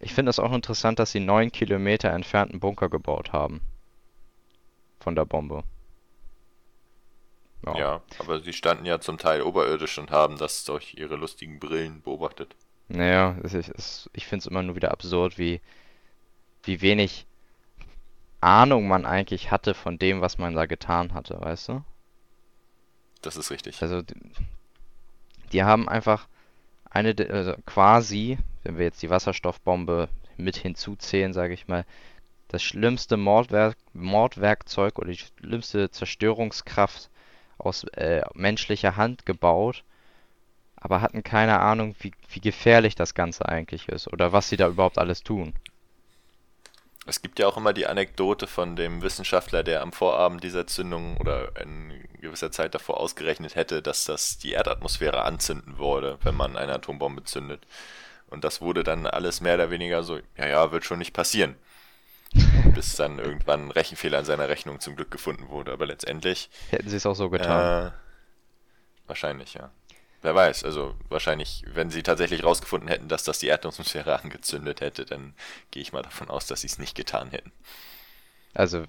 ich finde es auch interessant, dass sie neun Kilometer entfernt einen Bunker gebaut haben. Von der Bombe. Ja. Ja, aber sie standen ja zum Teil oberirdisch und haben das durch ihre lustigen Brillen beobachtet. Naja, es ist, es, ich finde es immer nur wieder absurd, wie, wie wenig Ahnung man eigentlich hatte von dem, was man da getan hatte, weißt du? Das ist richtig. Also, die, haben einfach eine, also quasi, wenn wir jetzt die Wasserstoffbombe mit hinzuzählen, sage ich mal, das schlimmste Mordwerk, Mordwerkzeug oder die schlimmste Zerstörungskraft aus äh, menschlicher Hand gebaut, aber hatten keine Ahnung, wie, wie gefährlich das Ganze eigentlich ist oder was sie da überhaupt alles tun. Es gibt ja auch immer die Anekdote von dem Wissenschaftler, der am Vorabend dieser Zündung oder in gewisser Zeit davor ausgerechnet hätte, dass das die Erdatmosphäre anzünden würde, wenn man eine Atombombe zündet. Und das wurde dann alles mehr oder weniger so, ja, ja, wird schon nicht passieren. Bis dann irgendwann ein Rechenfehler in seiner Rechnung zum Glück gefunden wurde. Aber letztendlich, Hätten sie es auch so getan. äh, wahrscheinlich, ja. Wer weiß, also wahrscheinlich, wenn sie tatsächlich rausgefunden hätten, dass das die Erdatmosphäre angezündet hätte, dann gehe ich mal davon aus, dass sie es nicht getan hätten. Also,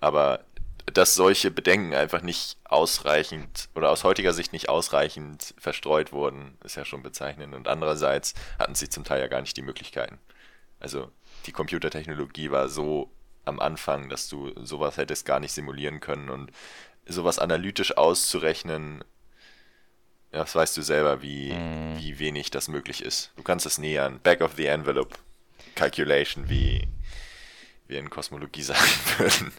Aber dass solche Bedenken einfach nicht ausreichend oder aus heutiger Sicht nicht ausreichend verstreut wurden, ist ja schon bezeichnend. Und andererseits hatten sie zum Teil ja gar nicht die Möglichkeiten. Also die Computertechnologie war so am Anfang, dass du sowas hättest gar nicht simulieren können und sowas analytisch auszurechnen, das weißt du selber, wie, mm, wie wenig das möglich ist. Du kannst es nähern. Back of the envelope Calculation, wie wir in Kosmologie sagen würden.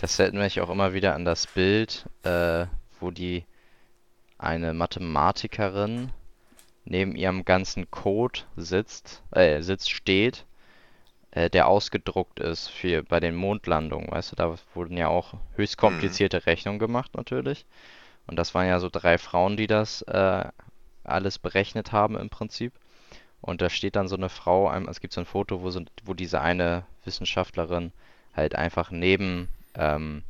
das erinnert mich auch immer wieder an das Bild, äh, wo die eine Mathematikerin neben ihrem ganzen Code sitzt, äh, sitzt, steht, äh, der ausgedruckt ist für bei den Mondlandungen, weißt du, da wurden ja auch höchst Mhm. komplizierte Rechnungen gemacht natürlich. Und das waren ja so drei Frauen, die das äh, alles berechnet haben im Prinzip. Und da steht dann so eine Frau, es gibt so ein Foto, wo, so, wo diese eine Wissenschaftlerin halt einfach neben ähm,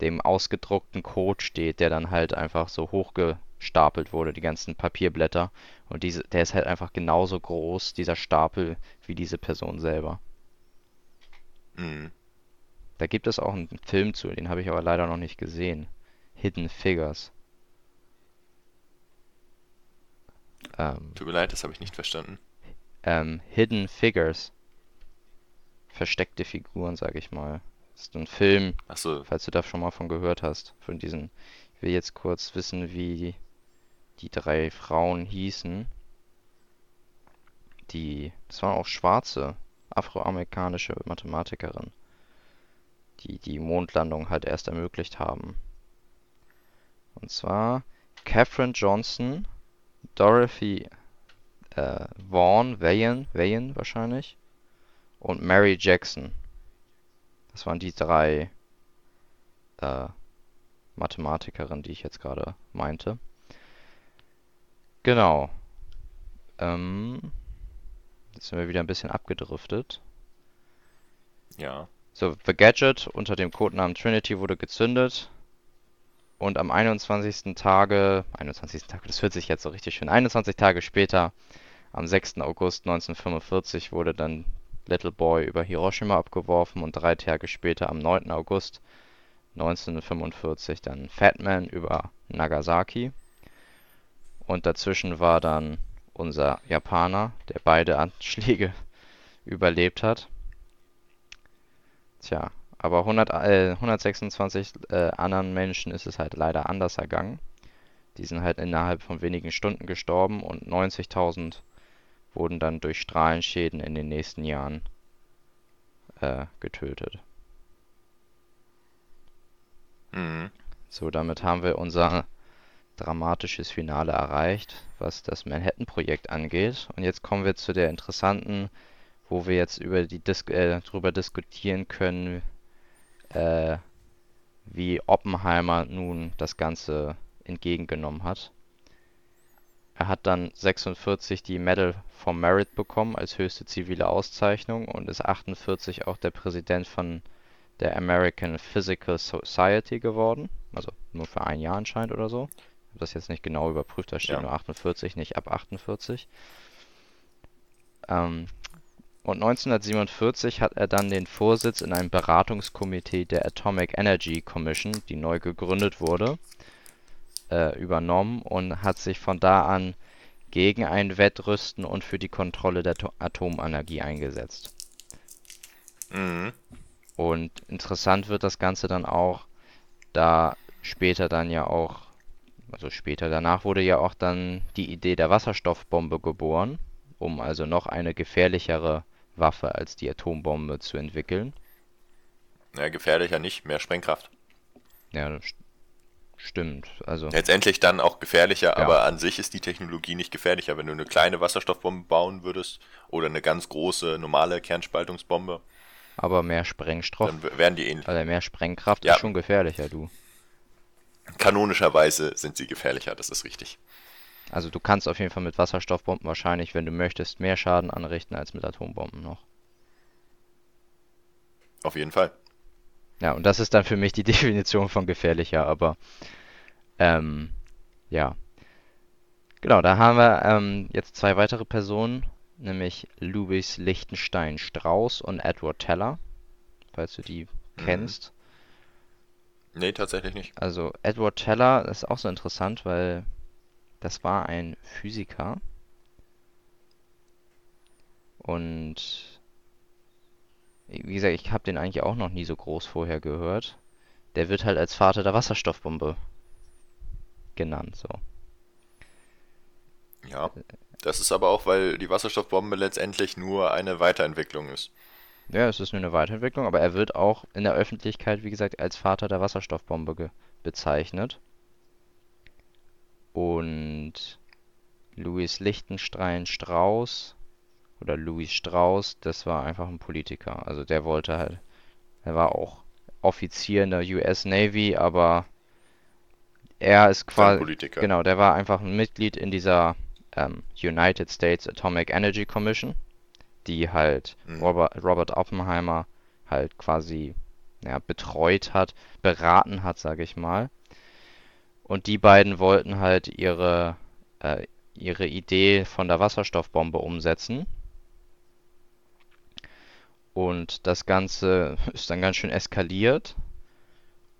dem ausgedruckten Code steht, der dann halt einfach so hochgestapelt wurde, die ganzen Papierblätter. Und diese, der ist halt einfach genauso groß, dieser Stapel, wie diese Person selber. Mhm. Da gibt es auch einen Film zu, den habe ich aber leider noch nicht gesehen. Hidden Figures. Ähm, Tut mir leid, das habe ich nicht verstanden. ähm, Hidden Figures. Versteckte Figuren, sag ich mal. ist ein Film, so, falls du da schon mal von gehört hast. Von diesen. Ich will jetzt kurz wissen, wie die drei Frauen hießen. Die. Das waren auch schwarze, afroamerikanische Mathematikerinnen, die die Mondlandung halt erst ermöglicht haben. Und zwar Katherine Johnson, Dorothy äh, Vaughan, Vaughan, Vaughan wahrscheinlich, und Mary Jackson. Das waren die drei äh, Mathematikerinnen, die ich jetzt gerade meinte. Genau. Ähm, jetzt sind wir wieder ein bisschen abgedriftet. ja. So, The Gadget unter dem Codenamen Trinity wurde gezündet und am 21. Tage, 21. Tage, das hört sich jetzt so richtig schön, 21 Tage später, am 6. August 1945 wurde dann Little Boy über Hiroshima abgeworfen und drei Tage später, am 9. August 1945, dann Fat Man über Nagasaki. Und dazwischen war dann unser Japaner, der beide Anschläge überlebt hat. Tja, aber 100, äh, 126 äh, anderen Menschen ist es halt leider anders ergangen. Die sind halt innerhalb von wenigen Stunden gestorben und 90.000 wurden dann durch Strahlenschäden in den nächsten Jahren äh, getötet. Mhm. So, damit haben wir unser dramatisches Finale erreicht, was das Manhattan-Projekt angeht. Und jetzt kommen wir zu der interessanten, wo wir jetzt über die Dis äh, drüber diskutieren können, äh, wie Oppenheimer nun das Ganze entgegengenommen hat. Er hat dann 46 die Medal for Merit bekommen als höchste zivile Auszeichnung und ist 48 auch der Präsident von der American Physical Society geworden. Also nur für ein Jahr anscheinend oder so. Ich habe das jetzt nicht genau überprüft, da steht Ja. nur 48, nicht ab 48. Ähm, und 1947 hat er dann den Vorsitz in einem Beratungskomitee der Atomic Energy Commission, die neu gegründet wurde, äh, übernommen und hat sich von da an gegen ein Wettrüsten und für die Kontrolle der To Atomenergie eingesetzt. Mhm. Und interessant wird das Ganze dann auch, da später dann ja auch, also später danach wurde ja auch dann die Idee der Wasserstoffbombe geboren, um also noch eine gefährlichere Waffe als die Atombombe zu entwickeln. Ja, gefährlicher nicht, mehr Sprengkraft. Ja, das st- stimmt. Also, Letztendlich dann auch gefährlicher, Ja. aber an sich ist die Technologie nicht gefährlicher. Wenn du eine kleine Wasserstoffbombe bauen würdest oder eine ganz große normale Kernspaltungsbombe, aber mehr Sprengstoff, dann wären die ähnlich. also mehr Sprengkraft Ja. ist schon gefährlicher, du. Kanonischerweise sind sie gefährlicher, das ist richtig. Also du kannst auf jeden Fall mit Wasserstoffbomben wahrscheinlich, wenn du möchtest, mehr Schaden anrichten als mit Atombomben noch. Auf jeden Fall. Ja, und das ist dann für mich die Definition von gefährlicher, aber ähm, ja. Genau, da haben wir ähm, jetzt zwei weitere Personen, nämlich Louis Lichtenstein Strauss und Edward Teller, falls du die Mhm. kennst. Nee, tatsächlich nicht. Also Edward Teller ist auch so interessant, weil das war ein Physiker und wie gesagt, ich habe den eigentlich auch noch nie so groß vorher gehört. Der wird halt als Vater der Wasserstoffbombe genannt, so. Ja. Das ist aber auch, weil die Wasserstoffbombe letztendlich nur eine Weiterentwicklung ist. Ja, es ist nur eine Weiterentwicklung, aber er wird auch in der Öffentlichkeit, wie gesagt, als Vater der Wasserstoffbombe bezeichnet. Und Louis Lichtenstein Strauß oder Louis Strauß, das war einfach ein Politiker. Also der wollte halt, er war auch Offizier in der US Navy, aber er ist quasi, Politiker. genau, der war einfach ein Mitglied in dieser ähm, United States Atomic Energy Commission, die halt Mhm. Robert, Robert Oppenheimer halt quasi ja, betreut hat, beraten hat, sage ich mal. Und die beiden wollten halt ihre, äh, ihre Idee von der Wasserstoffbombe umsetzen. Und das Ganze ist dann ganz schön eskaliert.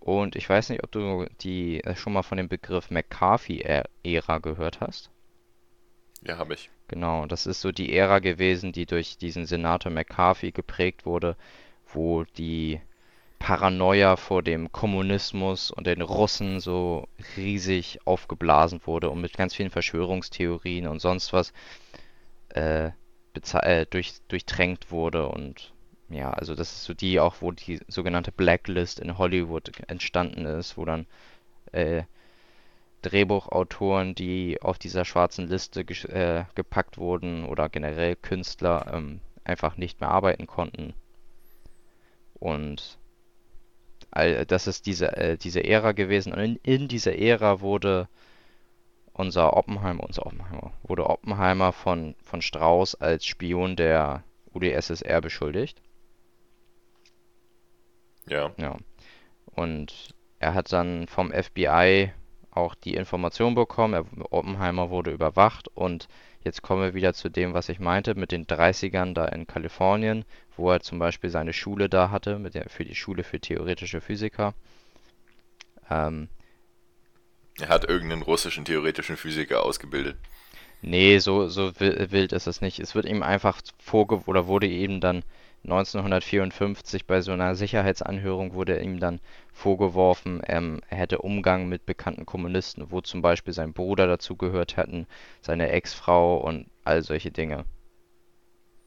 Und ich weiß nicht, ob du die äh, schon mal von dem Begriff McCarthy-Ära gehört hast. Ja, habe ich. Genau, das ist so die Ära gewesen, die durch diesen Senator McCarthy geprägt wurde, wo die Paranoia vor dem Kommunismus und den Russen so riesig aufgeblasen wurde und mit ganz vielen Verschwörungstheorien und sonst was äh, äh, durch, durchtränkt wurde. Und ja, also das ist so die auch, wo die sogenannte Blacklist in Hollywood entstanden ist, wo dann äh, Drehbuchautoren, die auf dieser schwarzen Liste äh, gepackt wurden oder generell Künstler ähm, einfach nicht mehr arbeiten konnten. Und all, das ist diese, äh, diese Ära gewesen. Und in, in dieser Ära wurde unser Oppenheimer, unser Oppenheimer, wurde Oppenheimer von, von Strauß als Spion der UdSSR beschuldigt. Ja. Ja. Und er hat dann vom FBI auch die Information bekommen, er, Oppenheimer wurde überwacht und jetzt kommen wir wieder zu dem, was ich meinte, mit den 30ern da in Kalifornien, wo er zum Beispiel seine Schule da hatte, mit der, für die Schule für theoretische Physiker. Ähm, Er hat irgendeinen russischen theoretischen Physiker ausgebildet. Nee, so, so wi- wild ist es nicht. Es wird ihm einfach vorge oder wurde ihm dann 1954 bei so einer Sicherheitsanhörung wurde ihm dann vorgeworfen, ähm, er hätte Umgang mit bekannten Kommunisten, wo zum Beispiel sein Bruder dazugehört hätten, seine Ex-Frau und all solche Dinge.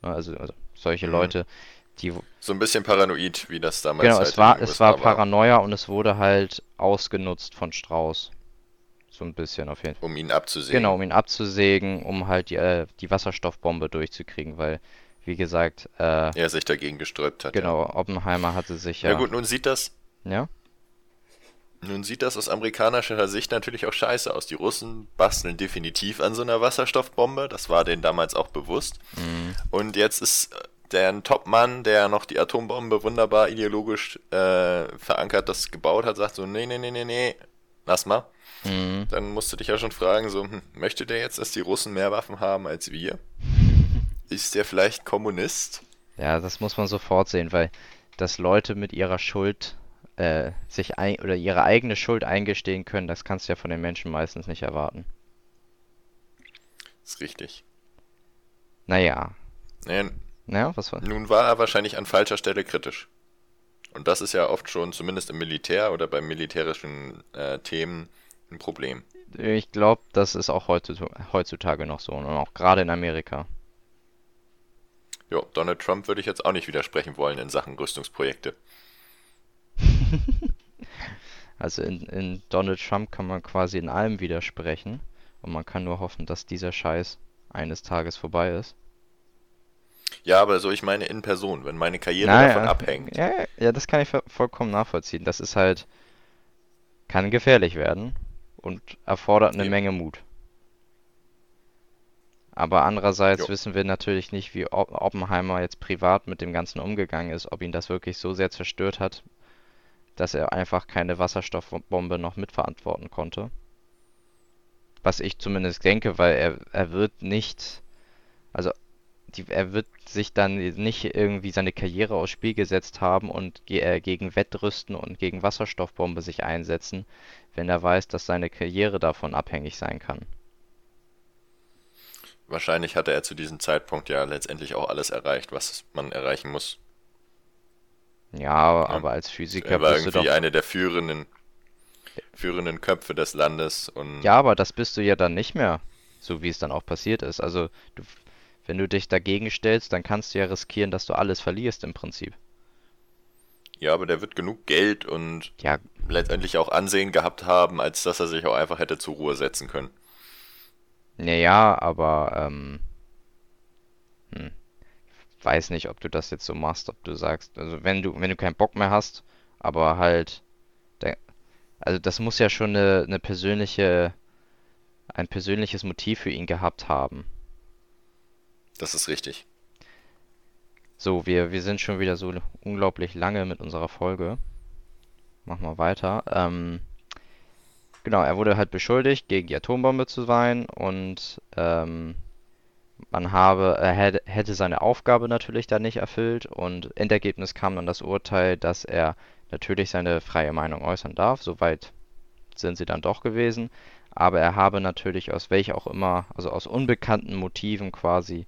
Ja, Also, also solche Mhm. Leute, die, So ein bisschen paranoid, wie das damals genau, halt es war, es war USA war, Paranoia und es wurde halt ausgenutzt von Strauß. So ein bisschen auf jeden Fall. um ihn Genau, abzusägen. um ihn abzusägen, um halt die, äh, die Wasserstoffbombe durchzukriegen, weil, wie gesagt, äh, Er sich dagegen gesträubt hat, ja. genau, Oppenheimer hatte sich Ja ja, gut, nun sieht das, ja, nun sieht das aus amerikanischer Sicht natürlich auch scheiße aus. Die Russen basteln definitiv an so einer Wasserstoffbombe, das war denen damals auch bewusst. mhm, Und jetzt ist der ein Top-Mann, der noch die Atombombe wunderbar ideologisch äh, verankert das gebaut hat, sagt so, nee, nee, nee, nee, nee, lass mal. mhm. Dann musst du dich ja schon fragen, so, hm, möchte der jetzt, dass die Russen mehr Waffen haben als wir? Ist der vielleicht Kommunist? Ja, das muss man sofort sehen, weil dass Leute mit ihrer Schuld äh, sich ein oder ihre eigene Schuld eingestehen können, das kannst du ja von den Menschen meistens nicht erwarten. Ist richtig. Naja, Nee, naja, was war? nun war er wahrscheinlich an falscher Stelle kritisch. Und das ist ja oft schon, zumindest im Militär oder bei militärischen äh, Themen, ein Problem. Ich glaube, das ist auch heutzutage, heutzutage noch so und auch gerade in Amerika. Jo, Donald Trump würde ich jetzt auch nicht widersprechen wollen in Sachen Rüstungsprojekte. Also in, in Donald Trump kann man quasi in allem widersprechen und man kann nur hoffen, dass dieser Scheiß eines Tages vorbei ist. Ja, aber so ich meine in Person, wenn meine Karriere Naja, davon abhängt. Ja, ja, ja, das kann ich vo- vollkommen nachvollziehen. Das ist halt, kann gefährlich werden und erfordert eine Eben. Menge Mut. Aber andererseits Jo. wissen wir natürlich nicht, wie Op- Oppenheimer jetzt privat mit dem Ganzen umgegangen ist, ob ihn das wirklich so sehr zerstört hat, dass er einfach keine Wasserstoffbombe noch mitverantworten konnte. Was ich zumindest denke, weil er, er wird nicht, also die, er wird sich dann nicht irgendwie seine Karriere aufs Spiel gesetzt haben und ge äh, gegen Wettrüsten und gegen Wasserstoffbombe sich einsetzen, wenn er weiß, dass seine Karriere davon abhängig sein kann. Wahrscheinlich hatte er zu diesem Zeitpunkt ja letztendlich auch alles erreicht, was man erreichen muss. Ja, aber als Physiker Er war bist du irgendwie doch. eine der führenden, führenden Köpfe des Landes und Ja, aber das bist du ja dann nicht mehr, so wie es dann auch passiert ist. Also, du, wenn du dich dagegen stellst, dann kannst du ja riskieren, dass du alles verlierst im Prinzip. ja, aber der wird genug Geld und Ja, letztendlich auch Ansehen gehabt haben, als dass er sich auch einfach hätte zur Ruhe setzen können. Naja, aber ähm, hm, weiß nicht, ob du das jetzt so machst, ob du sagst, also wenn du, wenn du keinen Bock mehr hast, aber halt, also das muss ja schon eine, eine persönliche, ein persönliches Motiv für ihn gehabt haben. Das ist richtig. So, wir, wir sind schon wieder so unglaublich lange mit unserer Folge. Machen wir weiter. Ähm, genau, er wurde halt beschuldigt, gegen die Atombombe zu sein und ähm, man habe, er hätte, seine Aufgabe natürlich da nicht erfüllt und Endergebnis kam dann das Urteil, dass er natürlich seine freie Meinung äußern darf. Soweit sind sie dann doch gewesen. Aber er habe natürlich aus welch auch immer, also aus unbekannten Motiven quasi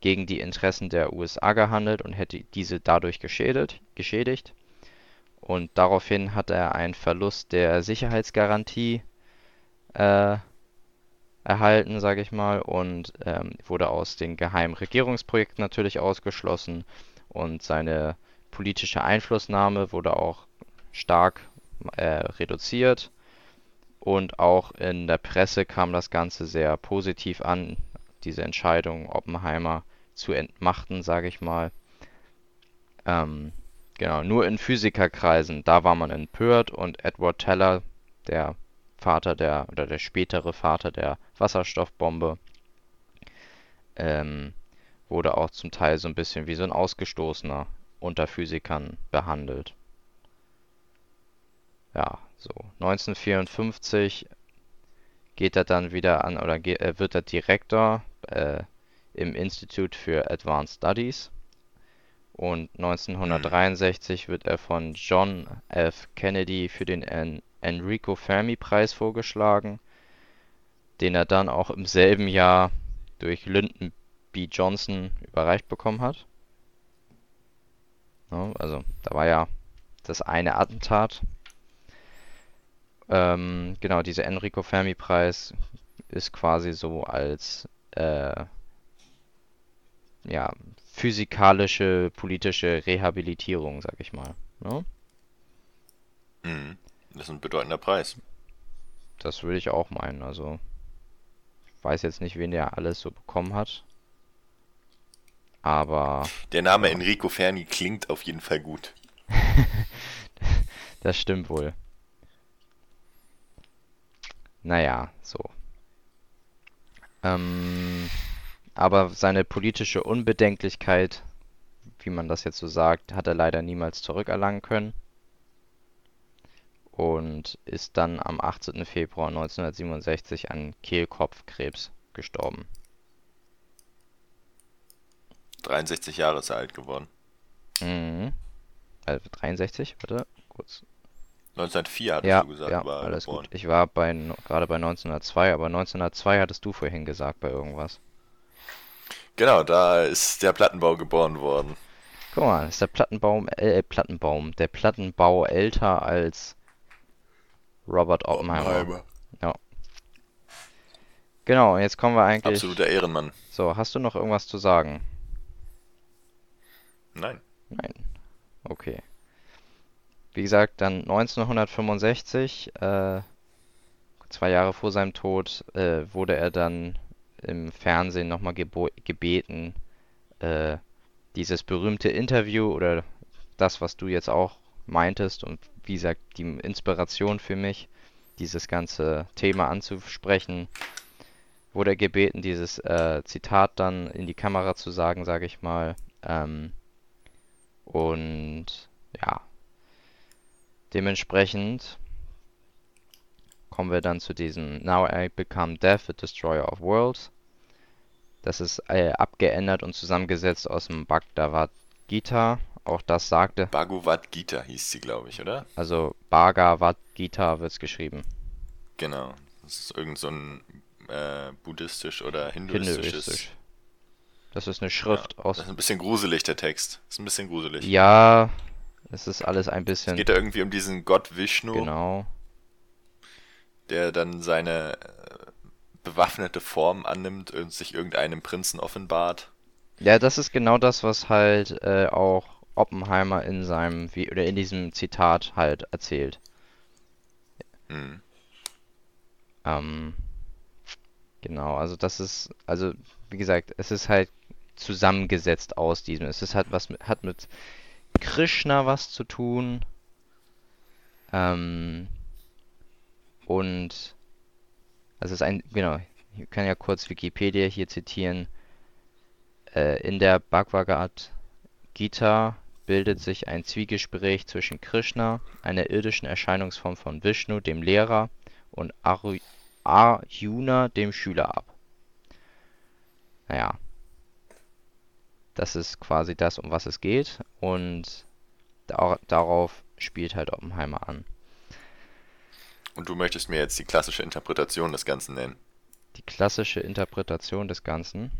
gegen die Interessen der USA gehandelt und hätte diese dadurch geschädigt, geschädigt. Und daraufhin hat er einen Verlust der Sicherheitsgarantie äh, erhalten, sage ich mal, und ähm, wurde aus den geheimen Regierungsprojekten natürlich ausgeschlossen und seine politische Einflussnahme wurde auch stark äh, reduziert. Und auch in der Presse kam das Ganze sehr positiv an, diese Entscheidung, Oppenheimer zu entmachten, sage ich mal. Ähm, genau, nur in Physikerkreisen, da war man empört und Edward Teller, der Vater der, oder der spätere Vater der Wasserstoffbombe, ähm, wurde auch zum Teil so ein bisschen wie so ein Ausgestoßener unter Physikern behandelt. Ja, so. 1954 geht er dann wieder an oder ge äh, wird er Direktor äh, im Institute for Advanced Studies und 1963 wird er von John F. Kennedy für den En Enrico Fermi Preis vorgeschlagen, den er dann auch im selben Jahr durch Lyndon B. Johnson überreicht bekommen hat. Also da war ja das eine Attentat. Ähm, genau, dieser Enrico Fermi Preis ist quasi so als äh, ja, physikalische, politische Rehabilitierung, sag ich mal. Ne? Mhm. Das ist ein bedeutender Preis. Das würde ich auch meinen. Also, ich weiß jetzt nicht, wen der alles so bekommen hat. Aber Der Name Enrico Fermi klingt auf jeden Fall gut. das stimmt wohl. Naja, so. Ähm, aber seine politische Unbedenklichkeit, wie man das jetzt so sagt, hat er leider niemals zurückerlangen können und ist dann am 18. Februar 1967 an Kehlkopfkrebs gestorben. 63 Jahre ist er alt geworden. Mhm. Also 63, warte, kurz. 1904 hattest Ja, du gesagt, ja, war alles geboren. gut. Ich war bei gerade bei 1902, aber 1902 hattest du vorhin gesagt bei irgendwas. Genau, da ist der Plattenbau geboren worden. Guck mal, ist der Plattenbaum, äh, Plattenbaum, der Plattenbau älter als Robert Oppenheimer. Ja. Genau, jetzt kommen wir eigentlich. Absoluter Ehrenmann. So, hast du noch irgendwas zu sagen? Nein. Nein. Okay. Wie gesagt, dann 1965, äh, zwei Jahre vor seinem Tod, äh, wurde er dann im Fernsehen nochmal gebeten, äh, dieses berühmte Interview oder das, was du jetzt auch meintest und wie gesagt, die Inspiration für mich, dieses ganze Thema anzusprechen, wurde er gebeten, dieses äh, Zitat dann in die Kamera zu sagen, sage ich mal. Ähm, und ja, dementsprechend kommen wir dann zu diesem Now I become death, the destroyer of worlds. Das ist äh, abgeändert und zusammengesetzt aus dem Bhagavad Gita. Auch das sagte, Bhagavad Gita hieß sie, glaube ich, oder? also Bhagavad Gita wird es geschrieben. Genau. Das ist irgend so ein äh, buddhistisch oder hinduistisches. Hinduistisch. Das ist eine Ja, Schrift das aus. ist ein bisschen gruselig, der Text. Das ist ein bisschen gruselig. Ja, es ist alles ein Es bisschen. geht da irgendwie um diesen Gott Vishnu, Genau. der dann seine äh, bewaffnete Form annimmt und sich irgendeinem Prinzen offenbart. Ja, das ist genau das, was halt äh, auch Oppenheimer in seinem, oder in diesem Zitat halt erzählt. Hm. Ähm, genau, also das ist, also wie gesagt, es ist halt zusammengesetzt aus diesem. Es ist halt was mit, hat mit Krishna was zu tun. Ähm, und es ist ein, genau, ich kann ja kurz Wikipedia hier zitieren. Äh, in der Bhagavad Gita bildet sich ein Zwiegespräch zwischen Krishna, einer irdischen Erscheinungsform von Vishnu, dem Lehrer, und Aru Arjuna, dem Schüler, ab. Naja, das ist quasi das, um was es geht, und da darauf spielt halt Oppenheimer an. Und du möchtest mir jetzt die klassische Interpretation des Ganzen nennen. Die klassische Interpretation des Ganzen.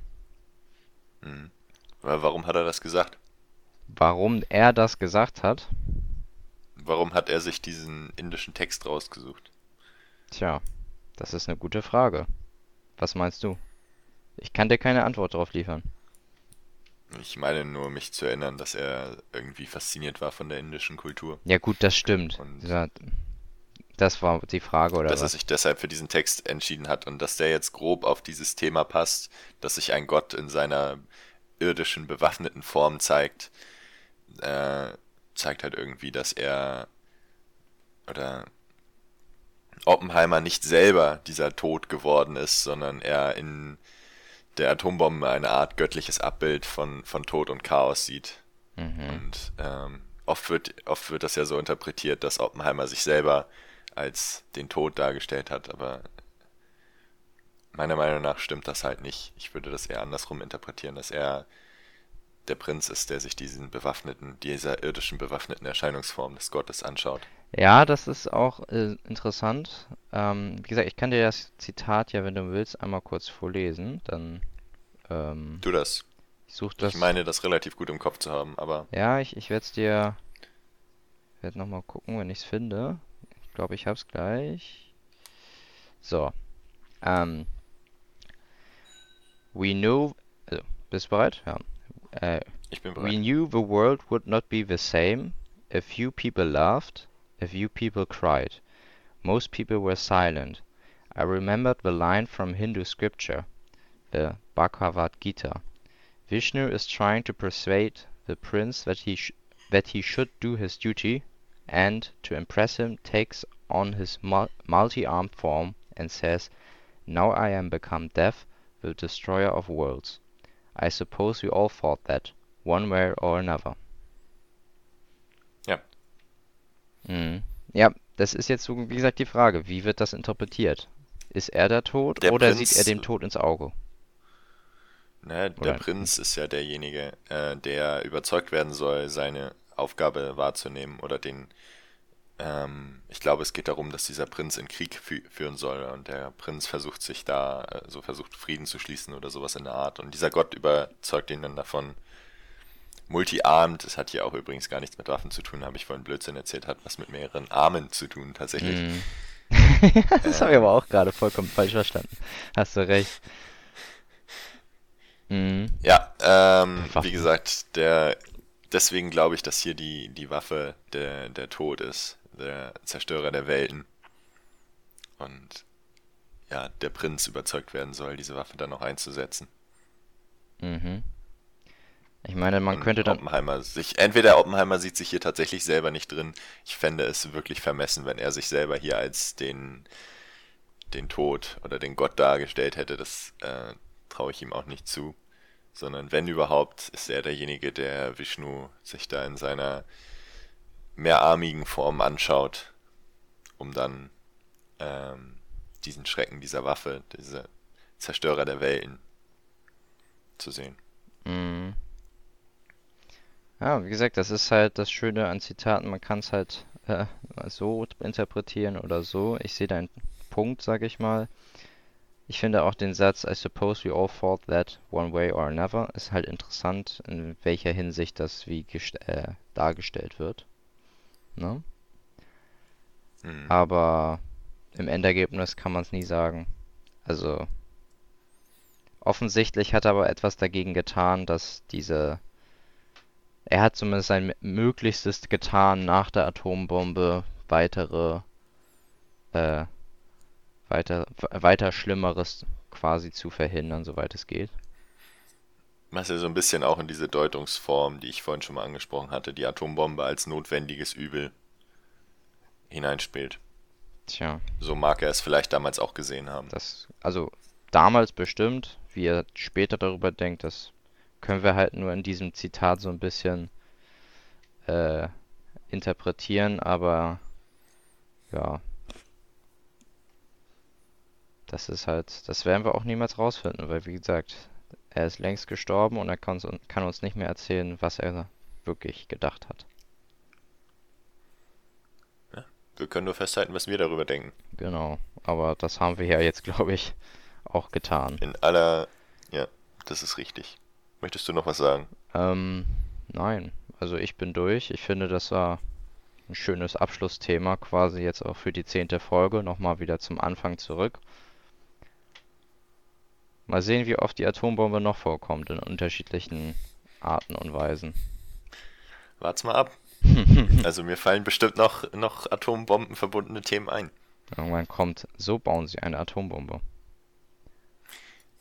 Hm. Aber warum hat er das gesagt? Warum er das gesagt hat? Warum hat er sich diesen indischen Text rausgesucht? Tja, das ist eine gute Frage. Was meinst du? Ich kann dir keine Antwort darauf liefern. Ich meine nur, mich zu erinnern, dass er irgendwie fasziniert war von der indischen Kultur. Ja gut, das stimmt. Und Ja, Das war die Frage, oder dass er was? sich deshalb für diesen Text entschieden hat und dass der jetzt grob auf dieses Thema passt, dass sich ein Gott in seiner irdischen bewaffneten Form zeigt, äh, zeigt halt irgendwie, dass er oder Oppenheimer nicht selber dieser Tod geworden ist, sondern er in der Atombombe eine Art göttliches Abbild von, von Tod und Chaos sieht. Mhm. Und ähm, oft wird, oft wird das ja so interpretiert, dass Oppenheimer sich selber als den Tod dargestellt hat, aber meiner Meinung nach stimmt das halt nicht. Ich würde das eher andersrum interpretieren, dass er der Prinz ist, der sich diesen bewaffneten, dieser irdischen bewaffneten Erscheinungsform des Gottes anschaut. Ja, das ist auch äh, interessant. Ähm, wie gesagt, ich kann dir das Zitat ja, wenn du willst, einmal kurz vorlesen. Dann, ähm, Tu das. ich suche Ich das. meine, das relativ gut im Kopf zu haben, aber Ja, ich, ich werde es dir. werde nochmal gucken, wenn ich es finde. Glaube, ich habe es gleich. So. Ähm. We know. Also, bist du bereit? Ja. Äh, Ich bin bereit. we knew the world would not be the same. A few people laughed, a few people cried. Most people were silent. I remembered the line from Hindu scripture, the Bhagavad Gita. Vishnu is trying to persuade the prince that he sh that he should do his duty, and to impress him takes on his mul multi-armed form and says, "Now I am become Death, the destroyer of worlds." I suppose we all thought that, one way or another. Ja. Mhm. Ja, das ist jetzt so, wie gesagt, die Frage, wie wird das interpretiert? Ist er der Tod Der oder Prinz- sieht er dem Tod ins Auge? Ne, der Oder- Prinz ist ja derjenige, äh, der überzeugt werden soll, seine Aufgabe wahrzunehmen oder den. Ähm, ich glaube, es geht darum, dass dieser Prinz in Krieg fü führen soll und der Prinz versucht sich da, äh, so versucht Frieden zu schließen oder sowas in der Art. Und dieser Gott überzeugt ihn dann davon. Multi-armed, das hat hier auch übrigens gar nichts mit Waffen zu tun, habe ich vorhin Blödsinn erzählt, hat was mit mehreren Armen zu tun tatsächlich. Mhm. Das habe ich aber auch gerade vollkommen falsch verstanden. Hast du recht. Mhm. Ja, ähm, wie gesagt, der, deswegen glaube ich, dass hier die, die Waffe der, der Tod ist, der Zerstörer der Welten. Und ja, der Prinz überzeugt werden soll, diese Waffe dann noch einzusetzen. Mhm. Ich meine, man Und könnte dann. Oppenheimer sich, entweder Oppenheimer sieht sich hier tatsächlich selber nicht drin. Ich fände es wirklich vermessen, wenn er sich selber hier als den, den Tod oder den Gott dargestellt hätte. Das äh, traue ich ihm auch nicht zu. Sondern wenn überhaupt, ist er derjenige, der Vishnu sich da in seiner mehrarmigen Form anschaut, um dann ähm, diesen Schrecken dieser Waffe, diese Zerstörer der Welten zu sehen. Mhm. Ja, wie gesagt, das ist halt das Schöne an Zitaten. Man kann es halt äh, so interpretieren oder so. Ich sehe deinen Punkt, sag ich mal. Ich finde auch den Satz, I suppose we all thought that one way or another, ist halt interessant, in welcher Hinsicht das wie äh, dargestellt wird. Ne? Mhm. Aber im Endergebnis kann man es nie sagen. Also offensichtlich hat er aber etwas dagegen getan, dass diese. Er hat zumindest sein Möglichstes getan, nach der Atombombe weitere, äh, weiter, weiter Schlimmeres quasi zu verhindern, soweit es geht. Was ja so ein bisschen auch in diese Deutungsform, die ich vorhin schon mal angesprochen hatte, die Atombombe als notwendiges Übel hineinspielt. Tja, So mag er es vielleicht damals auch gesehen haben. das, also damals bestimmt, wie er später darüber denkt, das können wir halt nur in diesem Zitat so ein bisschen äh, interpretieren, aber ja, das ist halt, das werden wir auch niemals rausfinden, weil wie gesagt, er ist längst gestorben und er kann, uns- kann uns nicht mehr erzählen, was er wirklich gedacht hat. Wir können nur festhalten, was wir darüber denken. Genau, aber das haben wir ja jetzt, glaube ich, auch getan. In aller, ja, das ist richtig. Möchtest du noch was sagen? Ähm, nein, also ich bin durch. Ich finde, das war ein schönes Abschlussthema, quasi jetzt auch für die zehnte Folge. Nochmal wieder zum Anfang zurück. Mal sehen, wie oft die Atombombe noch vorkommt in unterschiedlichen Arten und Weisen. Wart's mal ab. Also mir fallen bestimmt noch, noch Atombomben verbundene Themen ein. Irgendwann kommt, so bauen sie eine Atombombe.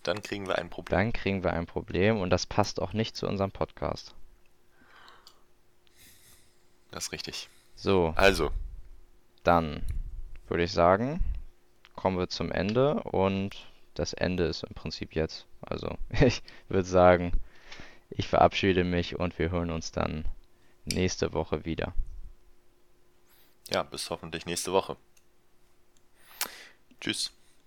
Dann kriegen wir ein Problem. Dann kriegen wir ein Problem und das passt auch nicht zu unserem Podcast. Das ist richtig. So, Also, Dann würde ich sagen, kommen wir zum Ende und das Ende ist im Prinzip jetzt. Also ich würde sagen, ich verabschiede mich und wir hören uns dann nächste Woche wieder. ja, bis hoffentlich nächste Woche. Tschüss.